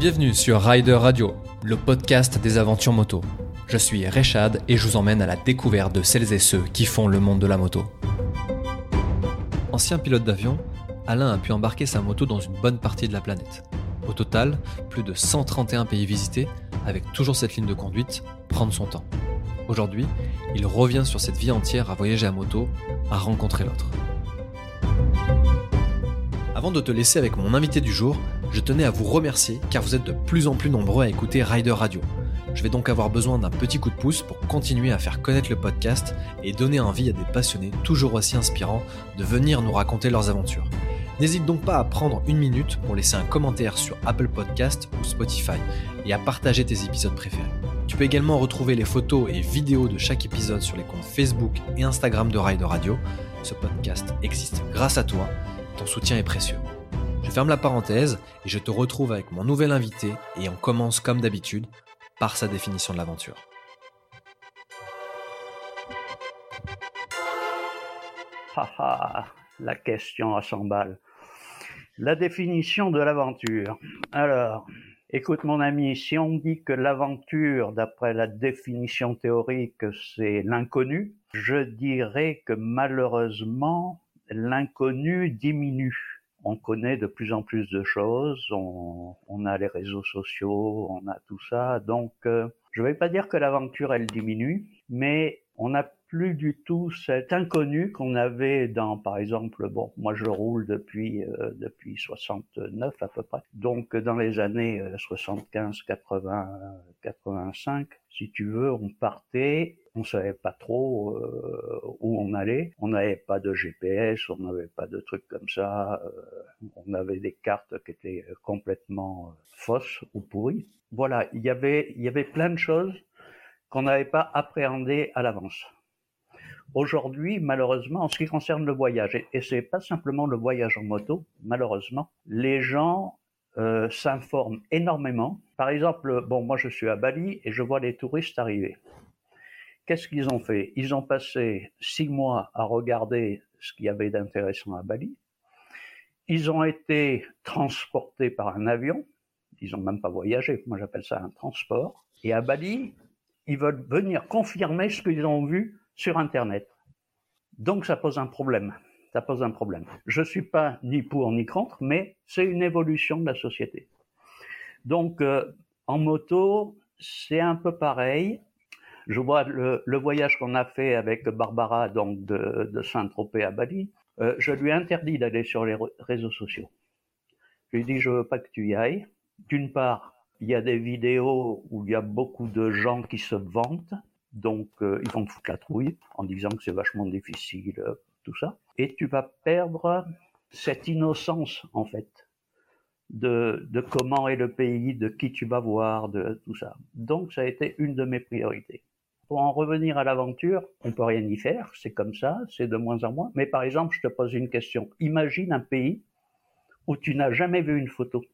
Bienvenue sur Rider Radio, le podcast des aventures moto. Je suis Rechad et je vous emmène à la découverte de celles et ceux qui font le monde de la moto. Ancien pilote d'avion, Alain a pu embarquer sa moto dans une bonne partie de la planète. Au total, plus de 131 pays visités, avec toujours cette ligne de conduite, prendre son temps. Aujourd'hui, il revient sur cette vie entière à voyager à moto, à rencontrer l'autre. Avant de te laisser avec mon invité du jour, je tenais à vous remercier car vous êtes de plus en plus nombreux à écouter Rider Radio. Je vais donc avoir besoin d'un petit coup de pouce pour continuer à faire connaître le podcast et donner envie à des passionnés toujours aussi inspirants de venir nous raconter leurs aventures. N'hésite donc pas à prendre une minute pour laisser un commentaire sur Apple Podcast ou Spotify et à partager tes épisodes préférés. Tu peux également retrouver les photos et vidéos de chaque épisode sur les comptes Facebook et Instagram de Rider Radio. Ce podcast existe grâce à toi, ton soutien est précieux. Je ferme la parenthèse et je te retrouve avec mon nouvel invité et on commence comme d'habitude par sa définition de l'aventure. Haha, la question à 100 balles. La définition de l'aventure. Alors, écoute mon ami, si on dit que l'aventure, d'après la définition théorique, c'est l'inconnu, je dirais que malheureusement, l'inconnu diminue on connaît de plus en plus de choses, on, a les réseaux sociaux, on a tout ça, donc euh, je ne vais pas dire que l'aventure elle diminue, mais on n'a plus du tout cet inconnu qu'on avait dans, par exemple, bon, moi je roule depuis euh, depuis 69 à peu près, donc dans les années 75, 80, 85, si tu veux, on partait on savait pas trop euh, où on allait. On n'avait pas de GPS, on n'avait pas de trucs comme ça. Euh, on avait des cartes qui étaient complètement euh, fausses ou pourries. Voilà, il y avait il y avait plein de choses qu'on n'avait pas appréhendées à l'avance. Aujourd'hui, malheureusement, en ce qui concerne le voyage, et, et c'est pas simplement le voyage en moto, malheureusement, les gens euh, s'informent énormément. Par exemple, bon, moi je suis à Bali et je vois les touristes arriver. Qu'est-ce qu'ils ont fait? Ils ont passé six mois à regarder ce qu'il y avait d'intéressant à Bali. Ils ont été transportés par un avion. Ils n'ont même pas voyagé. Moi, j'appelle ça un transport. Et à Bali, ils veulent venir confirmer ce qu'ils ont vu sur Internet. Donc, ça pose un problème. Ça pose un problème. Je suis pas ni pour ni contre, mais c'est une évolution de la société. Donc, euh, en moto, c'est un peu pareil je vois le, voyage qu'on a fait avec Barbara, donc de, Saint-Tropez à Bali, euh, je lui ai interdit d'aller sur les réseaux sociaux. Je lui dit, je veux pas que tu y ailles. D'une part, il y a des vidéos où il y a beaucoup de gens qui se vantent, donc euh, ils vont te foutre la trouille en disant que c'est vachement difficile, euh, tout ça. Et tu vas perdre cette innocence, en fait, de, de comment est le pays, de qui tu vas voir, de tout ça. Donc ça a été une de mes priorités pour en revenir à l'aventure, on peut rien y faire, c'est comme ça, c'est de moins en moins. Mais par exemple, je te pose une question. Imagine un pays où tu n'as jamais vu une photo.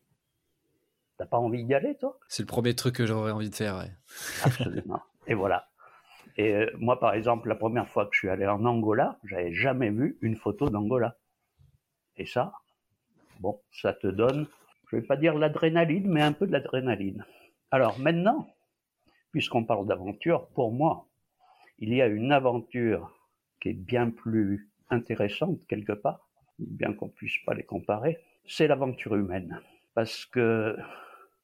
T'as pas envie d'y aller, toi? C'est le premier truc que j'aurais envie de faire, ouais. Absolument. Et voilà. Et euh, moi, par exemple, la première fois que je suis allé en Angola, j'avais jamais vu une photo d'Angola. Et ça, bon, ça te donne, je vais pas dire l'adrénaline, mais un peu de l'adrénaline. Alors maintenant, puisqu'on parle d'aventure, pour moi, il y a une aventure qui est bien plus intéressante quelque part, bien qu'on puisse pas les comparer, c'est l'aventure humaine. Parce que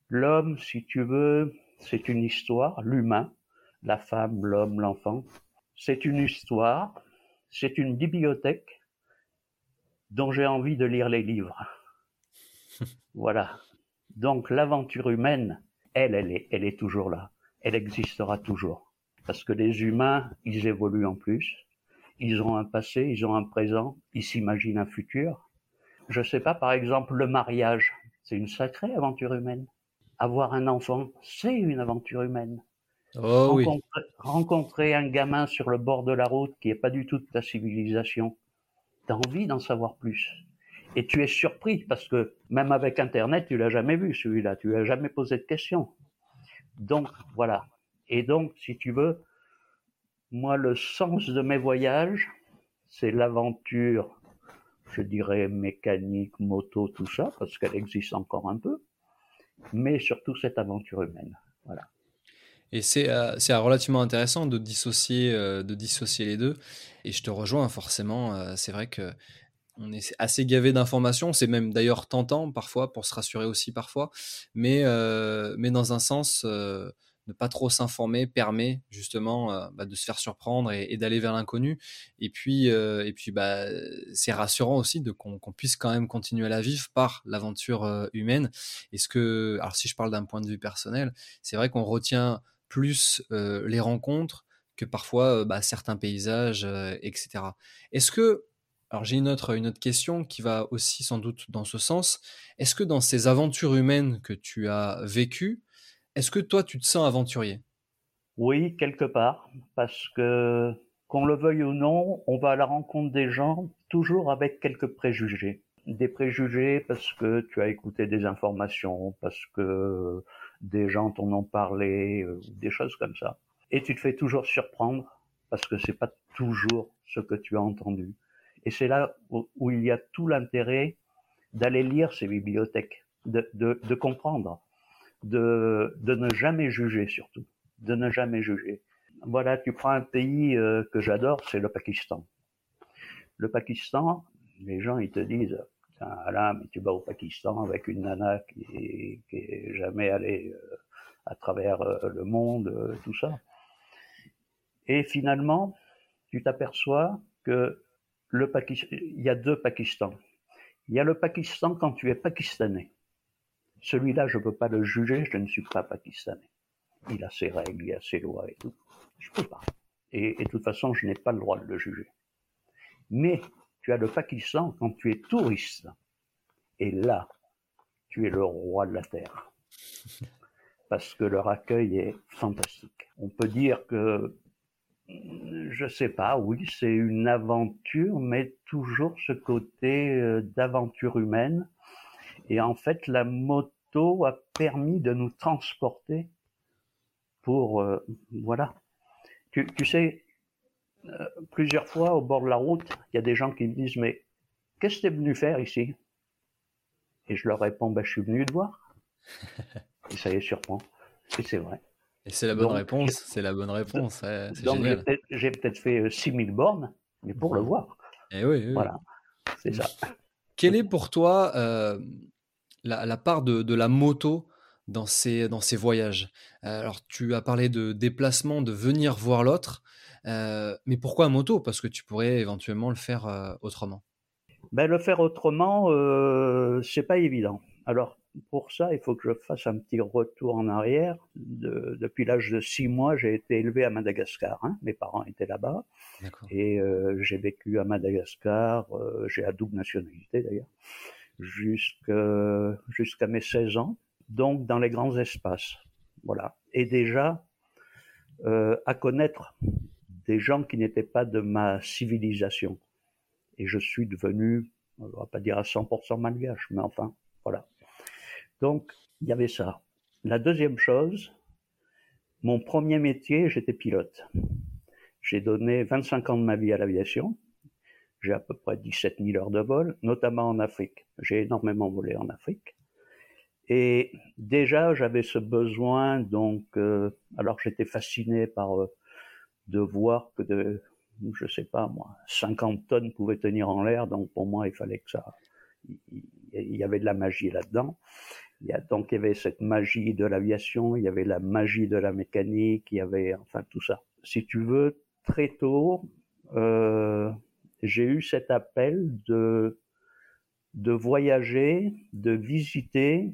l'homme, si tu veux, c'est une histoire, l'humain, la femme, l'homme, l'enfant, c'est une histoire, c'est une bibliothèque dont j'ai envie de lire les livres. voilà. Donc l'aventure humaine, elle, elle est, elle est toujours là elle existera toujours. Parce que les humains, ils évoluent en plus. Ils ont un passé, ils ont un présent, ils s'imaginent un futur. Je sais pas, par exemple, le mariage, c'est une sacrée aventure humaine. Avoir un enfant, c'est une aventure humaine. Oh, rencontrer, un gamin sur le bord de la route qui est pas du tout de ta civilisation, t'as envie d'en savoir plus. Et tu es surpris parce que même avec Internet, tu l'as jamais vu celui-là, tu l'as jamais posé de questions. Donc, voilà. Et donc, si tu veux, moi, le sens de mes voyages, c'est l'aventure, je dirais mécanique, moto, tout ça, parce qu'elle existe encore un peu. mais surtout cette aventure humaine. Voilà. Et c'est euh, relativement intéressant de dissocier, euh, de dissocier les deux. Et je te rejoins forcément. Euh, c'est vrai que on est assez gavé d'informations. C'est même d'ailleurs tentant parfois pour se rassurer aussi parfois. Mais, mais dans un sens, ne pas trop s'informer permet justement bah, de se faire surprendre et, d'aller vers l'inconnu. Et puis, et puis bah, c'est rassurant aussi qu'on puisse quand même continuer à la vivre par l'aventure humaine. Est-ce que, alors si je parle d'un point de vue personnel, c'est vrai qu'on retient plus les rencontres que parfois bah, certains paysages, etc. Est-ce que, alors j'ai une autre, une autre question qui va aussi sans doute dans ce sens, est-ce que dans ces aventures humaines que tu as vécues, est-ce que toi, tu te sens aventurier? Oui, quelque part, parce que qu'on le veuille ou non, on va à la rencontre des gens toujours avec quelques préjugés. Des préjugés parce que tu as écouté des informations, parce que des gens t'en ont parlé, euh, des choses comme ça. Et tu te fais toujours surprendre parce que c'est pas toujours ce que tu as entendu. Et c'est là où, il y a tout l'intérêt d'aller lire ces bibliothèques, de, de, de comprendre de, de ne jamais juger surtout, de ne jamais juger. Voilà, tu prends un pays euh, que j'adore, c'est le Pakistan. Le Pakistan, les gens ils te disent, Alain, tu vas au Pakistan avec une nana qui est, jamais allée euh, à travers euh, le monde, tout ça. Et finalement, tu t'aperçois que le Pakistan, il y a deux Pakistans. Il y a le Pakistan quand tu es pakistanais. Celui-là, je ne peux pas le juger, je ne suis pas pakistanais. Il a ses règles, il a ses lois et tout. Je ne peux pas. Et, de toute façon, je n'ai pas le droit de le juger. Mais tu as le Pakistan quand tu es touriste. Et là, tu es le roi de la terre. Parce que leur accueil est fantastique. On peut dire que, je sais pas, oui, c'est une aventure, mais toujours ce côté euh, d'aventure humaine et en fait, la moto a permis de nous transporter pour, euh, voilà. Tu, sais, euh, plusieurs fois au bord de la route, il y a des gens qui me disent, mais qu'est-ce que tu es venu faire ici? Et je leur réponds, bah, je suis venu te voir. Et ça les surprend. Et c'est vrai. Et c'est la bonne réponse, c'est la bonne réponse. donc j'ai peut-être fait 6000 euh, bornes, mais pour le voir. Et eh oui, Voilà, c'est ça. Quel est pour toi la, part de, la moto dans ces, dans ces voyages. Euh, alors, tu as parlé de déplacement, de venir voir l'autre, euh, mais pourquoi moto? Parce que tu pourrais éventuellement le faire euh, autrement. Ben, le faire autrement, c'est pas évident. Alors, pour ça, il faut que je fasse un petit retour en arrière. depuis l'âge de six mois, j'ai été élevé à Madagascar. Hein. Mes parents étaient là-bas. Et j'ai vécu à Madagascar. j'ai la double nationalité d'ailleurs jusqu'à mes 16 ans, donc dans les grands espaces. Voilà. Et déjà, euh, à connaître des gens qui n'étaient pas de ma civilisation. Et je suis devenu, on va pas dire à 100% malgache, mais enfin, voilà. Donc, il y avait ça. La deuxième chose, mon premier métier, j'étais pilote. J'ai donné 25 ans de ma vie à l'aviation. J'ai à peu près 17 000 heures de vol, notamment en Afrique. J'ai énormément volé en Afrique. Et déjà, j'avais ce besoin, donc, euh, alors j'étais fasciné par euh, de voir que de, je sais pas moi, 50 tonnes pouvaient tenir en l'air, donc pour moi, il fallait que ça, il y avait de la magie là-dedans. Il y a, donc il y avait cette magie de l'aviation, il y avait la magie de la mécanique, il y avait enfin tout ça. Si tu veux, très tôt, euh, j'ai eu cet appel de, de voyager, de visiter,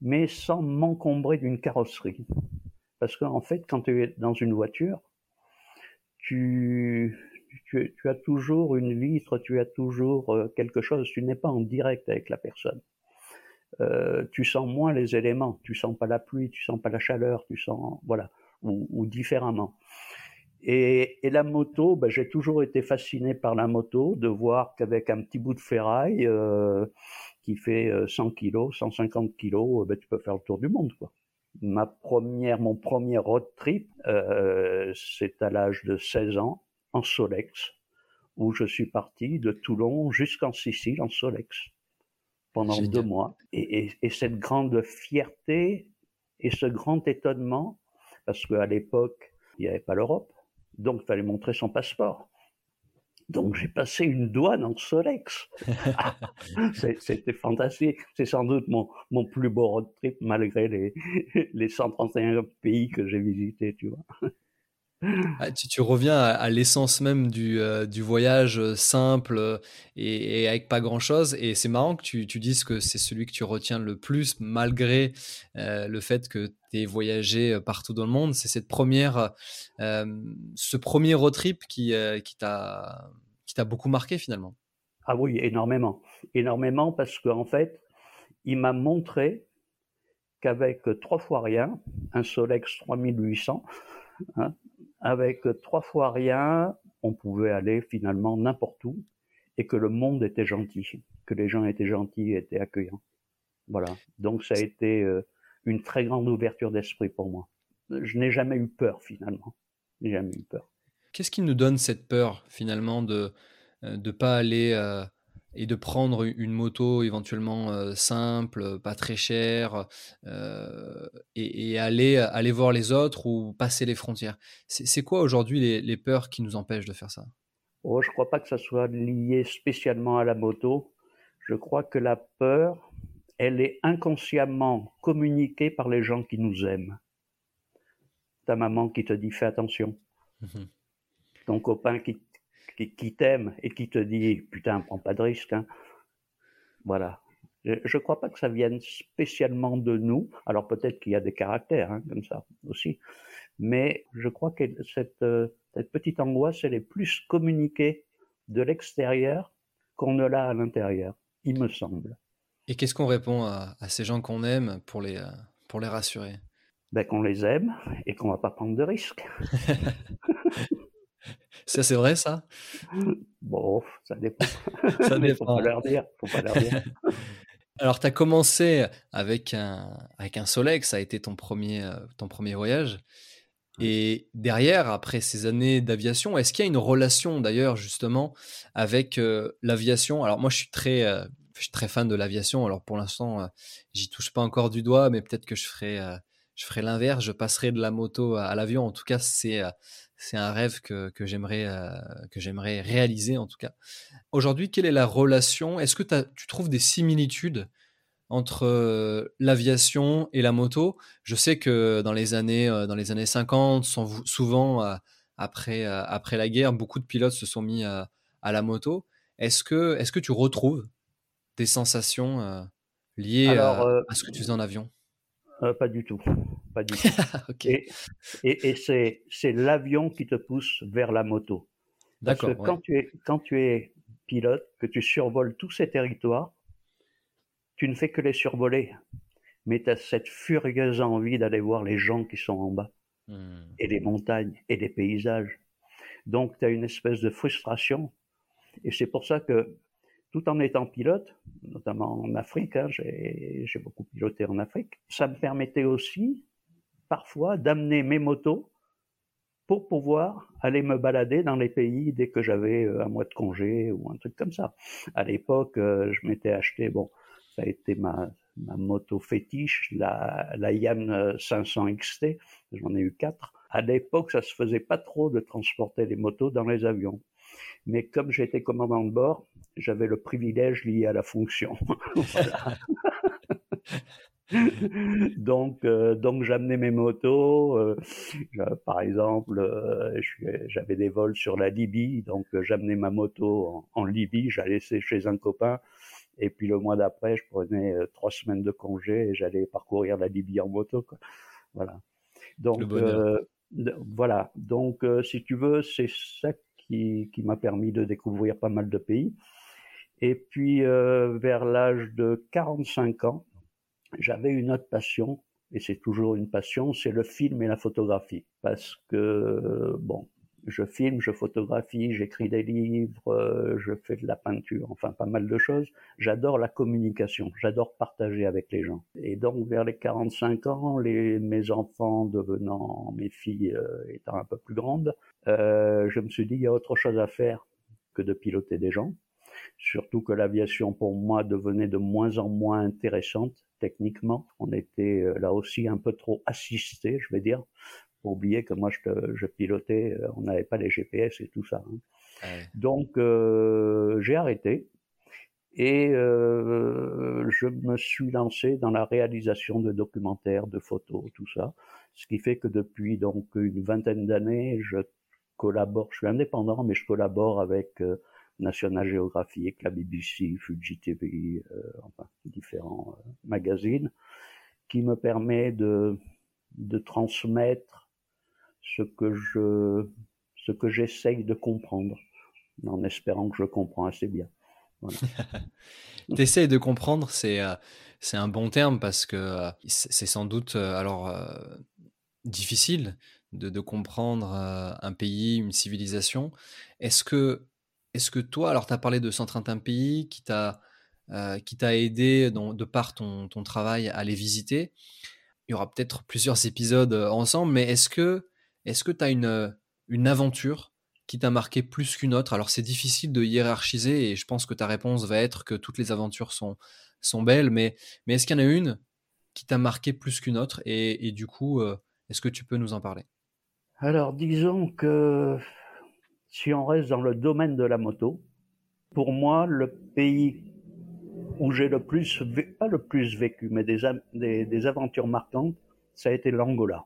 mais sans m'encombrer d'une carrosserie. Parce qu'en fait, quand tu es dans une voiture, tu, tu, as toujours une vitre, tu as toujours euh, quelque chose, tu n'es pas en direct avec la personne. Euh, tu sens moins les éléments, tu sens pas la pluie, tu sens pas la chaleur, tu sens, voilà, ou, ou différemment. Et, et, la moto, ben, j'ai toujours été fasciné par la moto, de voir qu'avec un petit bout de ferraille euh, qui fait 100 kg, 150 kg, ben, tu peux faire le tour du monde. Quoi. Ma première, mon premier road trip, euh, c'est à l'âge de 16 ans, en Solex, où je suis parti de Toulon jusqu'en Sicile en Solex. pendant deux mois. Et, et, cette grande fierté et ce grand étonnement, parce qu'à l'époque, il n'y avait pas l'Europe, donc il fallait montrer son passeport. Donc j'ai passé une douane en Solex. C'était fantastique. C'est sans doute mon, mon plus beau road trip malgré les, les 131 pays que j'ai visités, tu vois. Ah, tu, reviens à, l'essence même du, euh, voyage euh, simple euh, et, avec pas grand chose. Et c'est marrant que tu, dises que c'est celui que tu retiens le plus, malgré le fait que tu aies voyagé partout dans le monde. C'est cette première, ce premier road trip qui, qui t'a beaucoup marqué finalement. Ah oui, énormément. Énormément parce qu'en fait, il m'a montré qu'avec trois fois rien, un Solex 3800, hein, avec trois fois rien, on pouvait aller finalement n'importe où et que le monde était gentil, que les gens étaient gentils et étaient accueillants. Voilà. Donc ça a été euh, une très grande ouverture d'esprit pour moi. Je n'ai jamais eu peur finalement. Jamais eu peur. Qu'est-ce qui nous donne cette peur finalement de ne euh, pas aller euh, et de prendre une moto éventuellement euh, simple, pas très chère, euh, et, aller, aller voir les autres ou passer les frontières. C'est quoi aujourd'hui les, peurs qui nous empêchent de faire ça? Oh, Je ne crois pas que ça soit lié spécialement à la moto. Je crois que la peur, elle est inconsciemment communiquée par les gens qui nous aiment. Ta maman qui te dit fais attention. Mmh Ton copain qui qui, t'aime et qui te dit putain, prends pas de risque. Hein. Voilà. Je ne crois pas que ça vienne spécialement de nous. Alors peut-être qu'il y a des caractères hein, comme ça aussi. Mais je crois que cette, euh, cette petite angoisse, elle est plus communiquée de l'extérieur qu'on ne l'a à l'intérieur, il me semble. Et qu'est-ce qu'on répond à, à, ces gens qu'on aime pour les, euh, pour les rassurer? Ben, Qu'on les aime et qu'on va pas prendre de risques. Ça, c'est vrai, ça? Bon, ça dépend. ça dépend. faut pas leur dire. Faut pas leur dire. Alors, tu as commencé avec un, avec un Solex, ça a été ton premier, euh, ton premier voyage. Et derrière, après ces années d'aviation, est-ce qu'il y a une relation d'ailleurs justement avec euh, l'aviation? Alors moi, je suis très, euh, je suis très fan de l'aviation. Alors pour l'instant, j'y touche pas encore du doigt, mais peut-être que je ferai, je ferai l'inverse. Je passerai de la moto à, à l'avion. En tout cas, c'est c'est un rêve que, que j'aimerais euh, que j'aimerais réaliser en tout cas. Aujourd'hui, quelle est la relation? Est-ce que tu trouves des similitudes entre euh, l'aviation et la moto? Je sais que dans les années euh, dans les années 50, souvent après après la guerre, beaucoup de pilotes se sont mis à, la moto. Est-ce que est-ce que tu retrouves des sensations liées à ce que tu faisais en avion? Pas du tout pas du tout. Et, et, c'est l'avion qui te pousse vers la moto. Parce que quand, tu es, quand tu es pilote, que tu survoles tous ces territoires, tu ne fais que les survoler. Mais tu as cette furieuse envie d'aller voir les gens qui sont en bas, hmm. et les montagnes, et les paysages. Donc tu as une espèce de frustration. Et c'est pour ça que tout en étant pilote, notamment en Afrique, hein, j'ai beaucoup piloté en Afrique, ça me permettait aussi parfois d'amener mes motos pour pouvoir aller me balader dans les pays dès que j'avais euh, un mois de congé ou un truc comme ça. À l'époque, euh, je m'étais acheté, bon, ça a été ma, moto fétiche, la, la Yann 500 XT, j'en ai eu quatre. À l'époque, ça se faisait pas trop de transporter les motos dans les avions. Mais comme j'étais commandant de bord, j'avais le privilège lié à la fonction. donc, euh, donc j'amenais mes motos. Euh, par exemple, euh, j'avais des vols sur la Libye, donc j'amenais ma moto en, Libye, j'allais chez un copain. Et puis le mois d'après, je prenais trois semaines de congé et j'allais parcourir la Libye en moto. Quoi. Voilà. Donc voilà. Donc si tu veux, c'est ça qui, qui m'a permis de découvrir pas mal de pays. Et puis vers l'âge de 45 ans, j'avais une autre passion, et c'est toujours une passion, c'est le film et la photographie. Parce que, bon, je filme, je photographie, j'écris des livres, je fais de la peinture, enfin pas mal de choses. J'adore la communication, j'adore partager avec les gens. Et donc vers les 45 ans, mes enfants devenant, mes filles euh, étant un peu plus grandes, euh, je me suis dit il y a autre chose à faire que de piloter des gens. Surtout que l'aviation pour moi devenait de moins en moins intéressante techniquement. On était euh, là aussi un peu trop assisté, je vais dire, pour oublier que moi je, pilotais, euh, on n'avait pas les GPS et tout ça. Hein. Donc euh, j'ai arrêté et je me suis lancé dans la réalisation de documentaires, de photos, tout ça. Ce qui fait que depuis donc une vingtaine d'années, je collabore, je suis indépendant, mais je collabore avec National Geographic, la BBC, Fuji TV, euh, différents euh, magazines, qui me permet de, de transmettre ce que je ce que j'essaye de comprendre, en espérant que je comprends assez bien. Voilà. T'essayes de comprendre, c'est euh, c'est un bon terme parce que c'est sans doute alors difficile de comprendre un pays, une civilisation. Est-ce que est-ce que toi, alors tu as parlé de Centre Pays qui t'a euh, qui t'a aidé de par ton, ton, travail à les visiter? Il y aura peut-être plusieurs épisodes euh, ensemble, mais est-ce que est-ce que tu as une, euh, une aventure qui t'a marqué plus qu'une autre? Alors c'est difficile de hiérarchiser et je pense que ta réponse va être que toutes les aventures sont, sont belles, mais, mais est-ce qu'il y en a une qui t'a marqué plus qu'une autre? Et, et, du coup, est-ce que tu peux nous en parler? Alors disons que si on reste dans le domaine de la moto, pour moi, le pays où j'ai le plus, pas le plus vécu, mais des, aventures marquantes, ça a été l'Angola.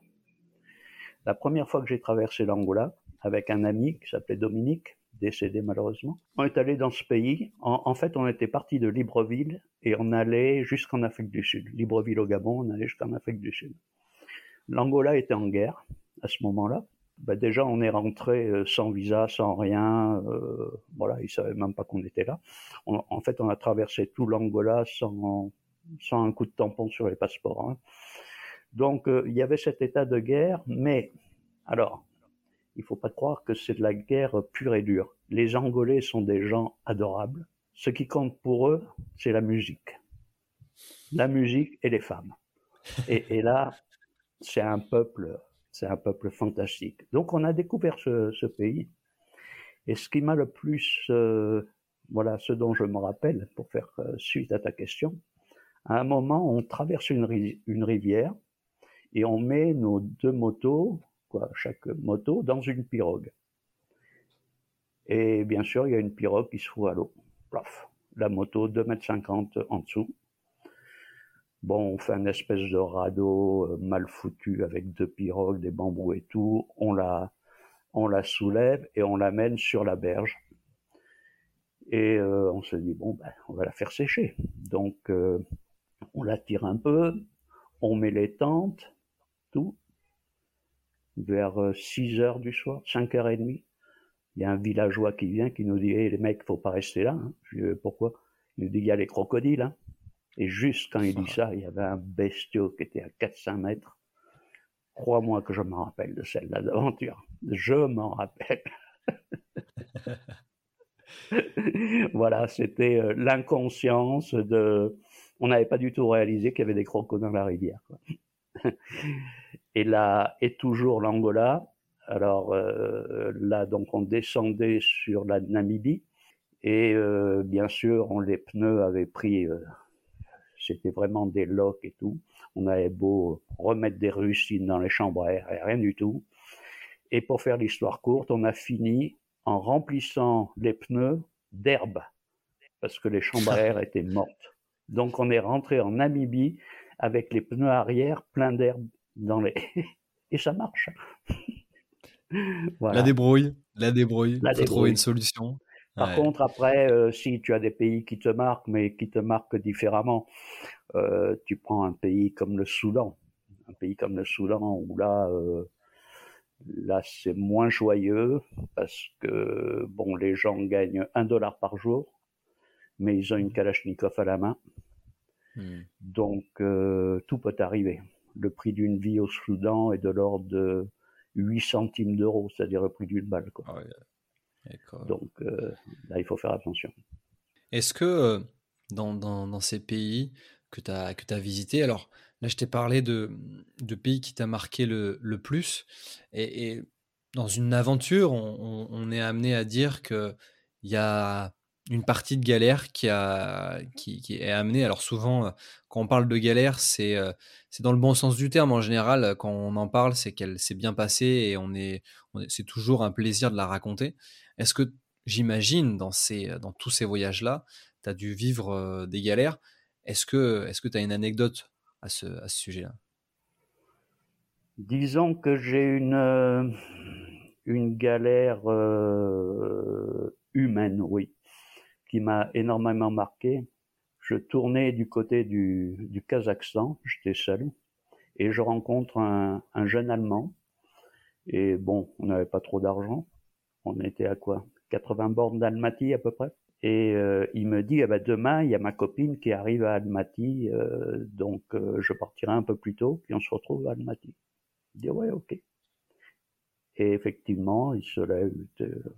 La première fois que j'ai traversé l'Angola, avec un ami qui s'appelait Dominique, décédé malheureusement, on est allé dans ce pays. En, fait, on était parti de Libreville et on allait jusqu'en Afrique du Sud. Libreville au Gabon, on allait jusqu'en Afrique du Sud. L'Angola était en guerre à ce moment-là bah déjà on est rentré euh, sans visa, sans rien. Euh, voilà, ils savaient même pas qu'on était là. en fait, on a traversé tout l'Angola sans, sans un coup de tampon sur les passeports. Hein. Donc euh, il y avait cet état de guerre, mais alors il faut pas croire que c'est de la guerre pure et dure. Les Angolais sont des gens adorables. Ce qui compte pour eux, c'est la musique, la musique et les femmes. Et, et là, c'est un peuple c'est un peuple fantastique. Donc on a découvert ce, pays. Et ce qui m'a le plus, euh, voilà, ce dont je me rappelle, pour faire euh, suite à ta question, à un moment, on traverse une, rivière et on met nos deux motos, quoi, chaque moto, dans une pirogue. Et bien sûr, il y a une pirogue qui se fout à l'eau. La moto, 2,50 m en dessous. Bon, on fait un espèce de radeau euh, mal foutu avec deux pirogues, des bambous et tout. On la, on la soulève et on l'amène sur la berge. Et euh, on se dit, bon, ben, on va la faire sécher. Donc, euh, on la tire un peu, on met les tentes, tout. Vers 6 heures du soir, 5 heures et demie, il y a un villageois qui vient qui nous dit, hé les mecs, faut pas rester là. Hein. Pourquoi? Il nous dit, il y a les crocodiles. Hein. Et juste quand il dit ça, il y avait un bestiau qui était à 400 mètres. Crois-moi que je m'en rappelle de celle-là d'aventure. Je m'en rappelle. voilà, c'était euh, l'inconscience de. On n'avait pas du tout réalisé qu'il y avait des crocodiles dans la rivière. et là, et toujours l'Angola. Alors euh, là, donc, on descendait sur la Namibie. Et euh, bien sûr, on, les pneus avaient pris c'était vraiment des locs et tout. On avait beau remettre des rustines dans les chambres à air, rien du tout. Et pour faire l'histoire courte, on a fini en remplissant les pneus d'herbe, parce que les chambres à air étaient mortes. Donc on est rentré en Namibie avec les pneus arrière pleins d'herbe dans les... et ça marche. La débrouille, la débrouille, la faut trouver une solution. Par contre, après, euh, si tu as des pays qui te marquent, mais qui te marquent différemment, euh, tu prends un pays comme le Soudan, un pays comme le Soudan où là, euh, là c'est moins joyeux parce que bon, les gens gagnent un dollar par jour, mais ils ont une Kalachnikov à la main, hmm. donc tout peut arriver. Le prix d'une vie au Soudan est de l'ordre de 8 centimes d'euros, c'est-à-dire le prix d'une balle. Quoi. Ah donc euh, là, il faut faire attention. Est-ce que euh, dans, dans, ces pays que tu as, que as visités, alors là, je t'ai parlé de, de pays qui t'a marqué le, le plus, et, dans une aventure, on, on, est amené à dire qu'il y a une partie de galère qui, a, qui, est amenée. Alors souvent, quand on parle de galère, c'est c'est dans le bon sens du terme. En général, quand on en parle, c'est qu'elle s'est bien passée et on est, c'est toujours un plaisir de la raconter. Est-ce que j'imagine dans, ces, dans tous ces voyages-là, tu as dû vivre des galères Est-ce que tu est as une anecdote à ce, à ce sujet-là? Disons que j'ai une, une galère humaine, oui qui m'a énormément marqué. Je tournais du côté du, Kazakhstan, j'étais seul, et je rencontre un, un jeune Allemand. Et bon, on n'avait pas trop d'argent. On était à quoi? 80 bornes d'Almaty à peu près. Et euh, il me dit, eh demain, il y a ma copine qui arrive à Almaty, euh, donc euh, je partirai un peu plus tôt, puis on se retrouve à Almaty. Je dis, ouais, ok. Et effectivement, il se lève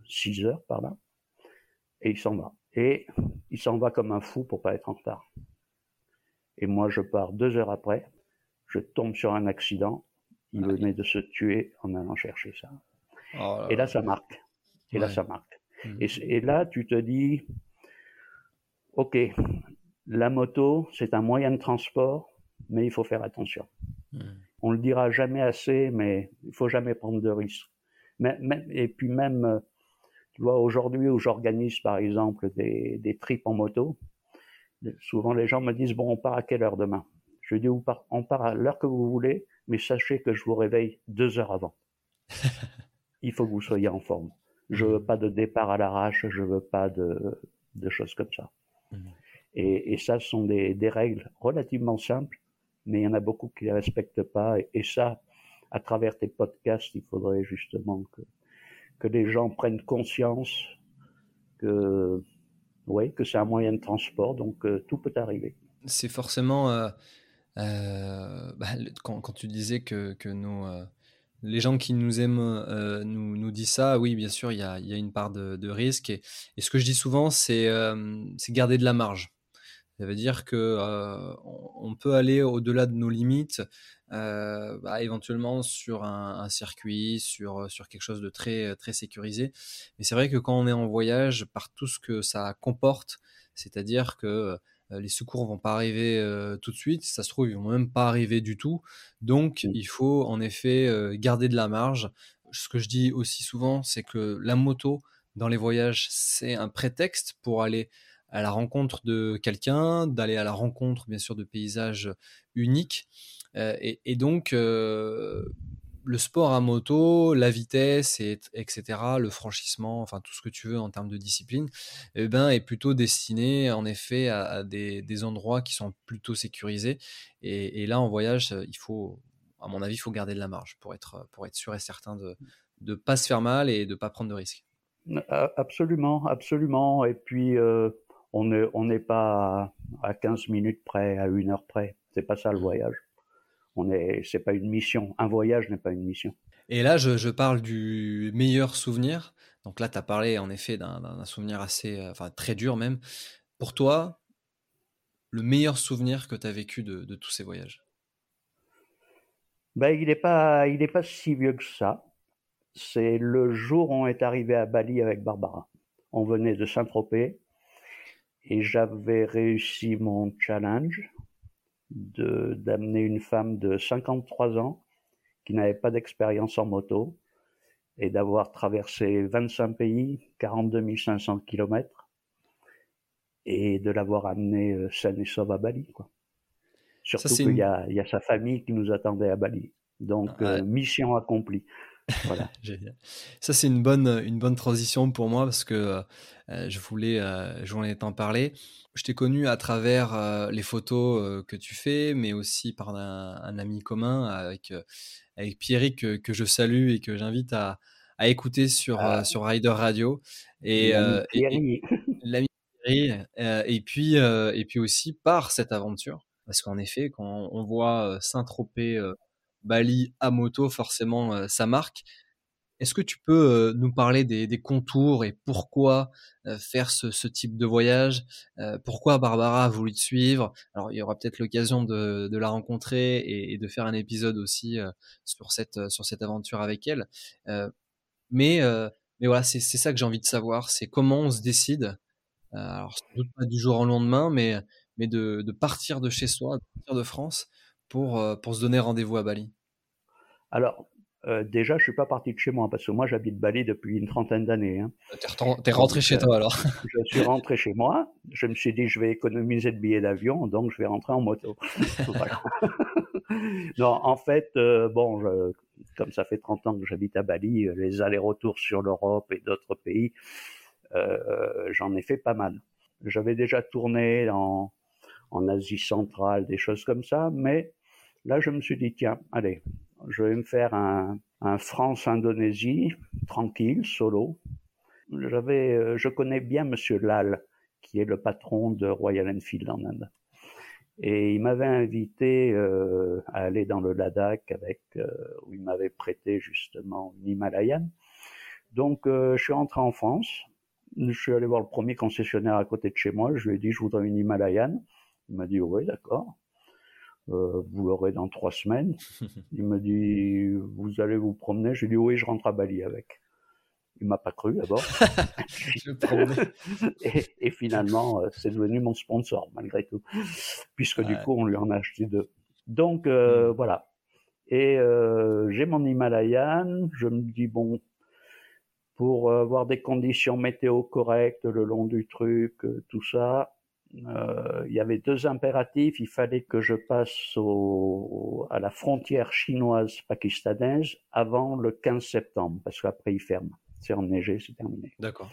6 heures par là, et il s'en va. Et il s'en va comme un fou pour pas être en retard. Et moi, je pars deux heures après, je tombe sur un accident. Il venait de se tuer en allant chercher ça. Oh et là, ça marque. Et là, ça marque. Mmh. Et, là, tu te dis, OK, la moto, c'est un moyen de transport, mais il faut faire attention. Mmh. On le dira jamais assez, mais il faut jamais prendre de risques. Mais, et puis même, tu vois, aujourd'hui où j'organise par exemple des, des trips en moto, souvent les gens me disent bon, on part à quelle heure demain? Je dis on part, à l'heure que vous voulez, mais sachez que je vous réveille deux heures avant. Il faut que vous soyez en forme. Je veux pas de départ à l'arrache, je veux pas de, de choses comme ça. Mmh. Et, et, ça, ce sont des, des, règles relativement simples, mais il y en a beaucoup qui les respectent pas. Et, et ça, à travers tes podcasts, il faudrait justement que que les gens prennent conscience que, ouais, que c'est un moyen de transport, donc euh, tout peut arriver. C'est forcément, euh, euh, bah, quand, tu disais que, les gens qui nous aiment nous, disent ça, oui, bien sûr, il y a, une part de, risque. Et, ce que je dis souvent, c'est garder de la marge. Ça veut dire que on peut aller au-delà de nos limites euh, bah, éventuellement sur un, un, circuit, sur, sur quelque chose de très, très sécurisé. Mais c'est vrai que quand on est en voyage, par tout ce que ça comporte, c'est-à-dire que euh, les secours vont pas arriver tout de suite, ça se trouve ils vont même pas arriver du tout. Donc il faut en effet garder de la marge. Ce que je dis aussi souvent, c'est que la moto dans les voyages, c'est un prétexte pour aller à la rencontre de quelqu'un, d'aller à la rencontre bien sûr de paysages uniques. Euh, et, donc, euh, le sport à moto, la vitesse, et, etc., le franchissement, enfin tout ce que tu veux en termes de discipline, eh ben, est plutôt destiné en effet à, des, endroits qui sont plutôt sécurisés. Et, là, en voyage, il faut, à mon avis, il faut garder de la marge pour être, pour être sûr et certain de ne pas se faire mal et de ne pas prendre de risques. Absolument, absolument. Et puis, euh, on n'est on pas à 15 minutes près, à une heure près. C'est pas ça le voyage on est, c'est pas une mission. Un voyage n'est pas une mission. Et là, je, parle du meilleur souvenir. Donc là, tu as parlé en effet d'un souvenir assez, euh, enfin très dur même. Pour toi, le meilleur souvenir que tu as vécu de, tous ces voyages? Ben, Il n'est pas, il est pas si vieux que ça. C'est le jour où on est arrivé à Bali avec Barbara. On venait de Saint-Tropez et j'avais réussi mon challenge de d'amener une femme de 53 ans qui n'avait pas d'expérience en moto et d'avoir traversé 25 pays, 42 500 kilomètres et de l'avoir amenée euh, saine et sauve à Bali. Quoi. Surtout qu'il y, a, y a sa famille qui nous attendait à Bali. Donc, euh, mission accomplie. Voilà. Ça, c'est une bonne, une bonne transition pour moi parce que euh, je voulais, euh, je voulais t'en parler. Je t'ai connu à travers euh, les photos que tu fais, mais aussi par un, ami commun avec, avec Pierrick que, que, je salue et que j'invite à, à, écouter sur, ah. sur Rider Radio. Et l'ami Pierrick. et puis, et puis aussi par cette aventure. Parce qu'en effet, quand on voit Saint-Tropez Bali à moto, forcément, euh, ça marque. Est-ce que tu peux euh, nous parler des, contours et pourquoi euh, faire ce, type de voyage? Pourquoi Barbara a voulu te suivre? Alors, il y aura peut-être l'occasion de, la rencontrer et, de faire un épisode aussi sur cette sur cette aventure avec elle. mais mais voilà, c'est ça que j'ai envie de savoir, c'est comment on se décide alors sans doute pas du jour au lendemain, mais, mais de, de partir de chez soi, de partir de France pour, pour se donner rendez-vous à Bali? Alors, euh, déjà, je suis pas parti de chez moi parce que moi j'habite Bali depuis une trentaine d'années. Hein. T'es rentré chez toi alors Je suis rentré chez moi. Je me suis dit je vais économiser de billets d'avion, donc je vais rentrer en moto. non, en fait, euh, bon, comme ça fait 30 ans que j'habite à Bali, euh, les allers-retours sur l'Europe et d'autres pays, euh, j'en ai fait pas mal. J'avais déjà tourné en, en Asie centrale, des choses comme ça, mais là je me suis dit tiens, allez, je vais me faire un, France-Indonésie, tranquille, solo. J'avais, euh, je connais bien Monsieur Lal, qui est le patron de Royal Enfield en Inde. Et il m'avait invité euh, à aller dans le Ladakh avec, euh, où il m'avait prêté justement une Himalayan. Donc je suis rentré en France. Je suis allé voir le premier concessionnaire à côté de chez moi. Je lui ai dit je voudrais une Himalayan. Il m'a dit oui d'accord. Euh, vous l'aurez dans trois semaines. Il me dit, vous allez vous promener? J'ai dit, oui, je rentre à Bali avec. Il m'a pas cru d'abord. et, et, finalement, euh, c'est devenu mon sponsor malgré tout, puisque du coup, on lui en a acheté deux. Donc euh, mm. voilà. Et euh, j'ai mon Himalayan. Je me dis bon, pour avoir des conditions météo correctes le long du truc, tout ça, euh, il y avait deux impératifs. Il fallait que je passe au, à la frontière chinoise pakistanaise avant le 15 septembre, parce qu'après il ferme. C'est enneigé, c'est terminé. D'accord.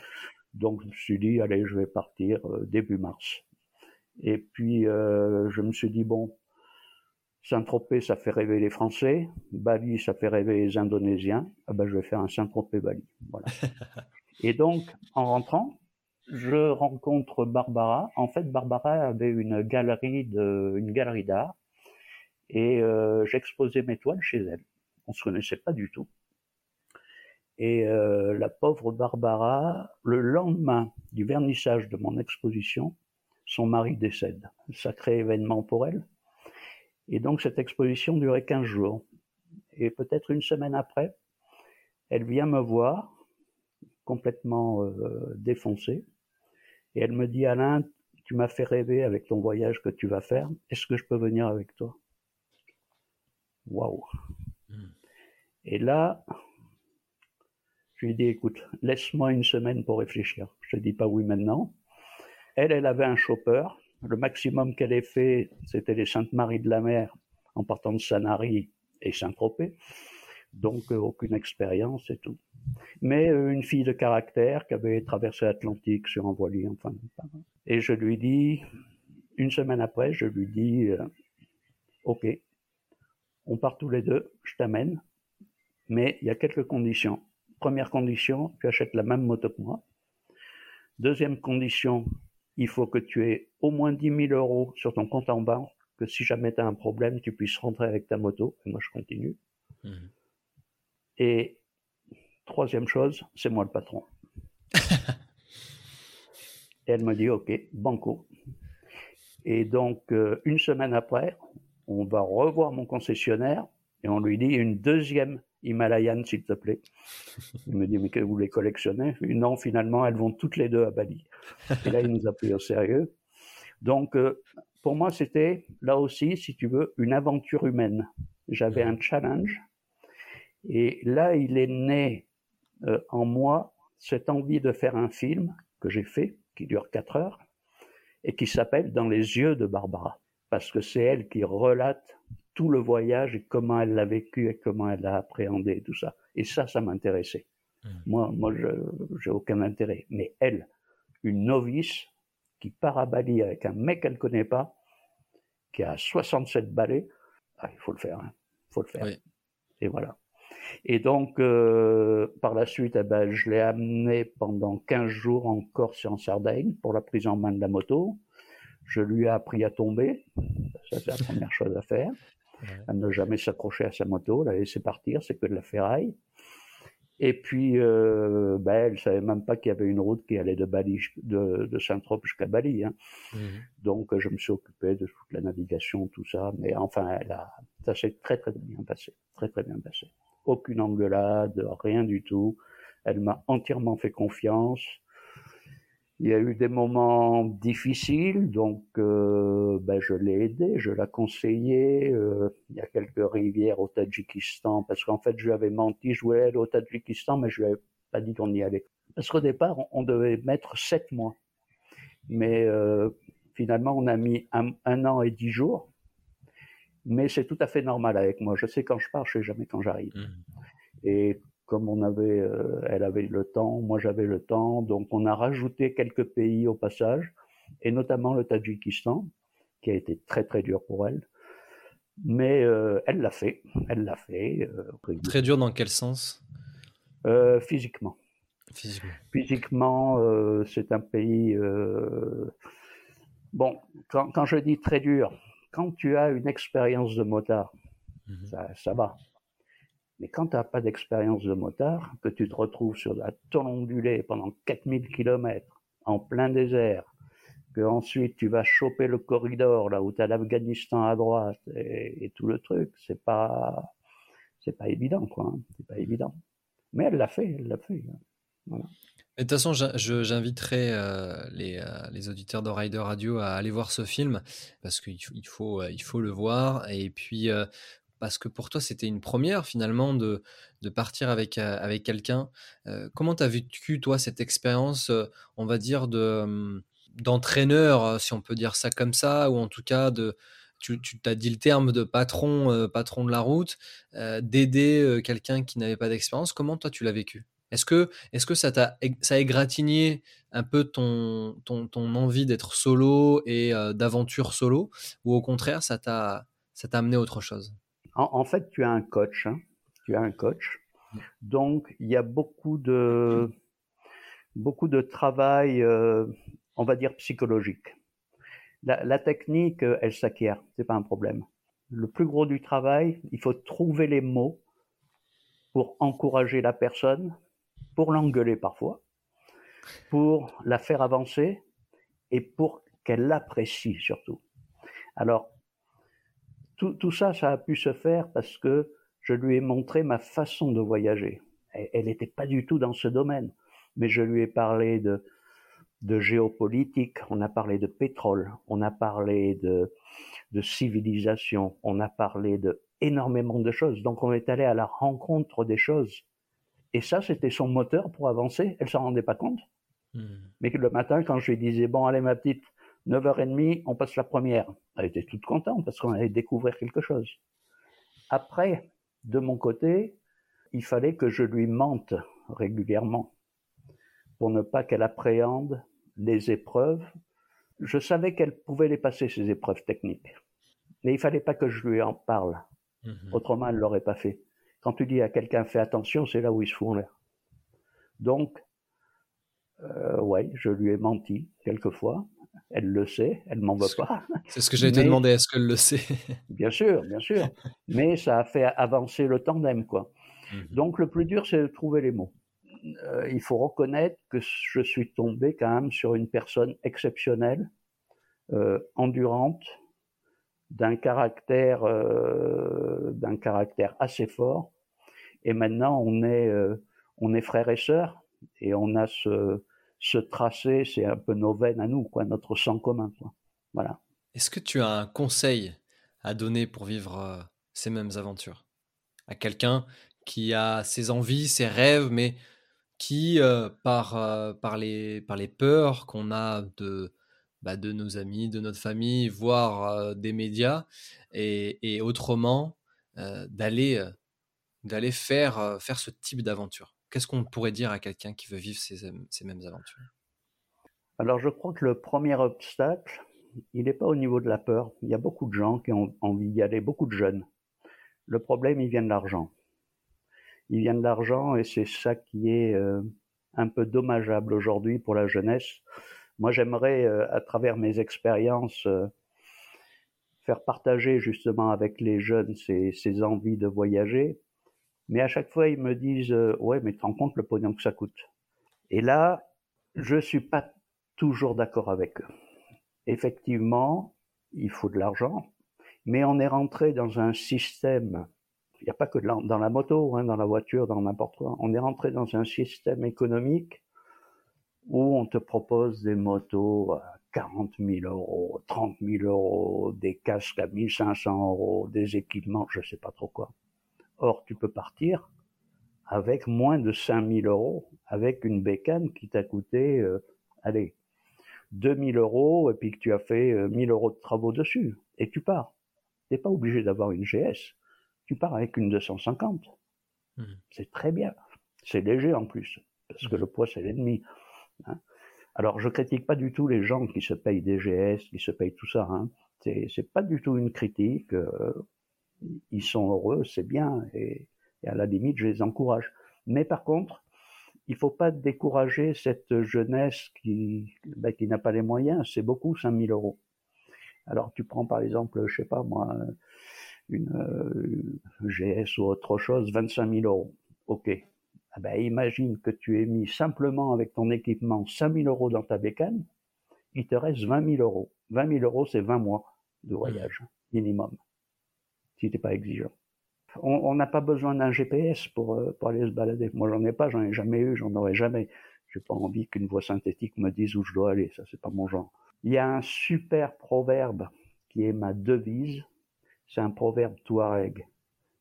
Donc je me suis dit, allez, je vais partir euh, début mars. Et puis euh, je me suis dit, bon, Saint-Tropez, ça fait rêver les Français. Bali, ça fait rêver les Indonésiens. Ah ben, je vais faire un Saint-Tropez-Bali. Voilà. Et donc, en rentrant, je rencontre Barbara. En fait, Barbara avait une galerie de, galerie d'art et euh, j'exposais mes toiles chez elle. On se connaissait pas du tout. Et euh, la pauvre Barbara, le lendemain du vernissage de mon exposition, son mari décède. Sacré événement pour elle. Et donc cette exposition durait 15 jours. Et peut-être une semaine après, elle vient me voir, complètement euh, défoncée, et elle me dit, Alain, tu m'as fait rêver avec ton voyage que tu vas faire. Est-ce que je peux venir avec toi? Waouh hmm. Et là, je lui ai dit, écoute, laisse-moi une semaine pour réfléchir. Je te dis pas oui maintenant. Elle, elle avait un chopper. Le maximum qu'elle ait fait, c'était les Saintes-Maries de la Mer en partant de Sanary et Saint-Tropez. Donc, euh, aucune expérience et tout mais euh, une fille de caractère qui avait traversé l'Atlantique sur un voilier, enfin. Et je lui dis, une semaine après, je lui dis, euh, ok, on part tous les deux, je t'amène, mais il y a quelques conditions. Première condition, tu achètes la même moto que moi. Deuxième condition, il faut que tu aies au moins 10 000 euros sur ton compte en banque, que si jamais tu as un problème, tu puisses rentrer avec ta moto, et moi je continue. Mmh. Et Troisième chose, c'est moi le patron. et elle me dit, OK, banco. Et donc, euh, une semaine après, on va revoir mon concessionnaire et on lui dit une deuxième Himalayan, s'il te plaît. Il me dit, mais que vous les collectionnez? Non, finalement, elles vont toutes les deux à Bali. Et là, il nous a pris au sérieux. Donc, euh, pour moi, c'était là aussi, si tu veux, une aventure humaine. J'avais un challenge. Et là, il est né euh, en moi cette envie de faire un film que j'ai fait, qui dure quatre heures, et qui s'appelle Dans les yeux de Barbara, parce que c'est elle qui relate tout le voyage et comment elle l'a vécu et comment elle l'a appréhendé, tout ça. Et ça, ça m'intéressait. Mmh. Moi, moi, je j'ai aucun intérêt. Mais elle, une novice qui part à Bali avec un mec qu'elle connaît pas, qui a 67 balais, ah, il faut le faire. Hein. Il faut le faire. Et voilà. Et donc, euh, par la suite, eh ben, je l'ai amené pendant 15 jours en Corse et en Sardaigne pour la prise en main de la moto. Je lui ai appris à tomber. Ça, c'est la première chose à faire. À ne jamais s'accrocher à sa moto, la laisser partir, c'est que de la ferraille. Et puis, euh, ben, elle savait même pas qu'il y avait une route qui allait de Bali, de, de Saint-Trope jusqu'à Bali. Hein. Mmh. Donc, je me suis occupé de toute la navigation, tout ça. Mais enfin, elle a, ça s'est très très bien passé, très très bien passé aucune engueulade, rien du tout. Elle m'a entièrement fait confiance. Il y a eu des moments difficiles, donc euh, ben, je l'ai aidé, je l'ai conseillé. Euh, il y a quelques rivières au Tadjikistan, parce qu'en fait, je lui avais menti, je voulais aller au Tadjikistan, mais je lui avais pas dit qu'on y allait. Parce qu'au départ, on devait mettre sept mois. Mais euh, finalement, on a mis un, an et dix jours. Mais c'est tout à fait normal avec moi. Je sais quand je pars, je sais jamais quand j'arrive. Mmh. Et comme on avait, euh, elle avait le temps, moi j'avais le temps, donc on a rajouté quelques pays au passage, et notamment le Tadjikistan, qui a été très très dur pour elle. Mais euh, elle l'a fait, elle l'a fait. Euh, très dur dans quel sens? Physiquement. Physiquement, Physiquement c'est un pays. Bon, quand, quand, je dis très dur, quand tu as une expérience de motard, mhm. ça, ça va. Mais quand tu n'as pas d'expérience de motard, que tu te retrouves sur la tôle ondulée pendant 4000 km en plein désert, que ensuite tu vas choper le corridor là où tu as l'Afghanistan à droite et, tout le truc, c'est pas c'est pas évident quoi, hein. c'est pas évident. Mais elle l'a fait, elle l'a fait. Hein. De toute façon, j'inviterai euh, les, euh, les, auditeurs de Rider Radio à aller voir ce film parce qu'il il faut, il faut le voir. Et puis, euh, parce que pour toi, c'était une première finalement de, de partir avec, euh, avec quelqu'un. Euh, comment tu as vécu, toi, cette expérience, euh, on va dire, de, d'entraîneur, si on peut dire ça comme ça, ou en tout cas de. Tu, tu t'as dit le terme de patron, patron de la route, d'aider quelqu'un qui n'avait pas d'expérience. Comment toi tu l'as vécu? Est-ce que, est-ce que ça t'a ça a égratigné un peu ton, ton, ton envie d'être solo et d'aventure solo, ou au contraire ça t'a amené autre chose? En, fait, tu as un coach. Hein. Tu as un coach. Donc, il y a beaucoup de, beaucoup de travail, euh, on va dire, psychologique. La, technique, euh, elle s'acquiert, c'est pas un problème. Le plus gros du travail, il faut trouver les mots pour encourager la personne, pour l'engueuler parfois, pour la faire avancer et pour qu'elle l'apprécie surtout. Alors, tout, ça, ça a pu se faire parce que je lui ai montré ma façon de voyager. Elle n'était pas du tout dans ce domaine, mais je lui ai parlé de, géopolitique, on a parlé de pétrole, on a parlé de, de civilisation, on a parlé de énormément de choses. Donc on est allé à la rencontre des choses. Et ça, c'était son moteur pour avancer. Elle s'en rendait pas compte. Hmm. Mais le matin, quand je lui disais, bon, allez ma petite, 9h30, on passe la première. Elle était toute contente parce qu'on allait découvrir quelque chose. Après, de mon côté, il fallait que je lui mente régulièrement pour ne pas qu'elle appréhende les épreuves. Je savais qu'elle pouvait les passer, ces épreuves techniques. Mais il fallait pas que je lui en parle. Mhm. Autrement, elle l'aurait pas fait. Quand tu dis à quelqu'un fais attention, c'est là où il se fout en l'air. Donc, euh, ouais, je lui ai menti quelquefois. Elle le sait, elle m'en veut pas. C'est ce que j'ai été demandé, est-ce qu'elle le sait? Bien sûr, bien sûr. Mais ça a fait avancer le tandem, quoi. Mhm. Donc le plus dur, c'est de trouver les mots. Euh, il faut reconnaître que je suis tombé quand même sur une personne exceptionnelle, euh, endurante, d'un caractère, euh, d'un caractère assez fort. Et maintenant, on est, on est frères et sœurs, et on a ce, ce tracé, c'est un peu nos veines à nous, quoi, notre sang commun. Quoi. Voilà. Est-ce que tu as un conseil à donner pour vivre euh, ces mêmes aventures? À quelqu'un qui a ses envies, ses rêves, mais qui, euh, par, euh, les, peurs qu'on a de, bah, de nos amis, de notre famille, voire des médias, et, et autrement, d'aller d'aller faire, faire ce type d'aventure Qu'est-ce qu'on pourrait dire à quelqu'un qui veut vivre ces, mêmes aventures? Alors je crois que le premier obstacle, il n'est pas au niveau de la peur. Il y a beaucoup de gens qui ont envie d'y aller, beaucoup de jeunes. Le problème, il vient de l'argent. Il vient de l'argent et c'est ça qui est euh, un peu dommageable aujourd'hui pour la jeunesse. Moi, j'aimerais, euh, à travers mes expériences, euh, faire partager justement avec les jeunes ces envies de voyager, mais à chaque fois, ils me disent euh, Ouais, mais tu te rends compte le pognon que ça coûte. Et là, je suis pas toujours d'accord avec eux. Effectivement, il faut de l'argent, mais on est rentré dans un système. Il n'y a pas que dans la moto, hein, dans la voiture, dans n'importe quoi. On est rentré dans un système économique où on te propose des motos à 40 000 euros, 30 000 euros, des casques à 1500 euros, des équipements, je sais pas trop quoi. Or, tu peux partir avec moins de 5 000 euros, avec une bécane qui t'a coûté, euh, allez, 2000 euros, et puis que tu as fait 1000 euh, euros de travaux dessus, et tu pars. T'es pas obligé d'avoir une GS. Tu pars avec une 250. Mmh. C'est très bien. C'est léger en plus, parce que mmh. le poids, c'est l'ennemi. Hein. Alors, je critique pas du tout les gens qui se payent des GS, qui se payent tout ça. Hein. C'est pas du tout une critique. Euh, ils sont heureux, c'est bien, et, à la limite, je les encourage. Mais par contre, il faut pas décourager cette jeunesse qui, ben, qui n'a pas les moyens. C'est beaucoup, 5000 euros. Alors, tu prends par exemple, je sais pas moi, une, euh, GS ou autre chose, 25 000 euros. OK. Ah ben, imagine que tu aies mis simplement avec ton équipement 5 000 euros dans ta bécane, il te reste 20 000 euros. 20 000 euros, c'est 20 mois de voyage, minimum, si t'es pas exigeant. On n'a pas besoin d'un GPS pour, euh, pour aller se balader. Moi, j'en ai pas, j'en ai jamais eu, j'en aurai jamais. J'ai pas envie qu'une voix synthétique me dise où je dois aller, ça c'est pas mon genre. Il y a un super proverbe qui est ma devise, c'est un proverbe touareg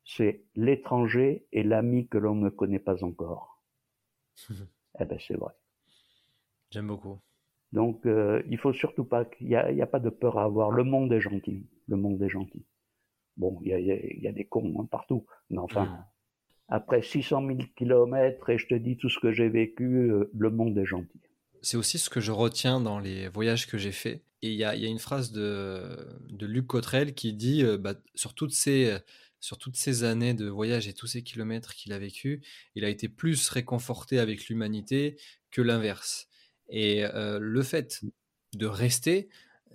c'est l'étranger et l'ami que l'on ne connaît pas encore. eh ben c'est vrai. J'aime beaucoup. Donc euh, il faut surtout pas qu'il n'y a, pas de peur à avoir. Le monde est gentil. Le monde est gentil. Bon, il y a, des cons hein, partout, mais enfin. Après 600 000 kilomètres et je te dis tout ce que j'ai vécu, euh, le monde est gentil. C'est aussi ce que je retiens dans les voyages que j'ai faits. Et il y a, une phrase de, de Luc Cotrel qui dit, euh, bah, sur toutes ces sur toutes ces années de voyage et tous ces kilomètres qu'il a vécu, il a été plus réconforté avec l'humanité que l'inverse. Et euh, le fait de rester,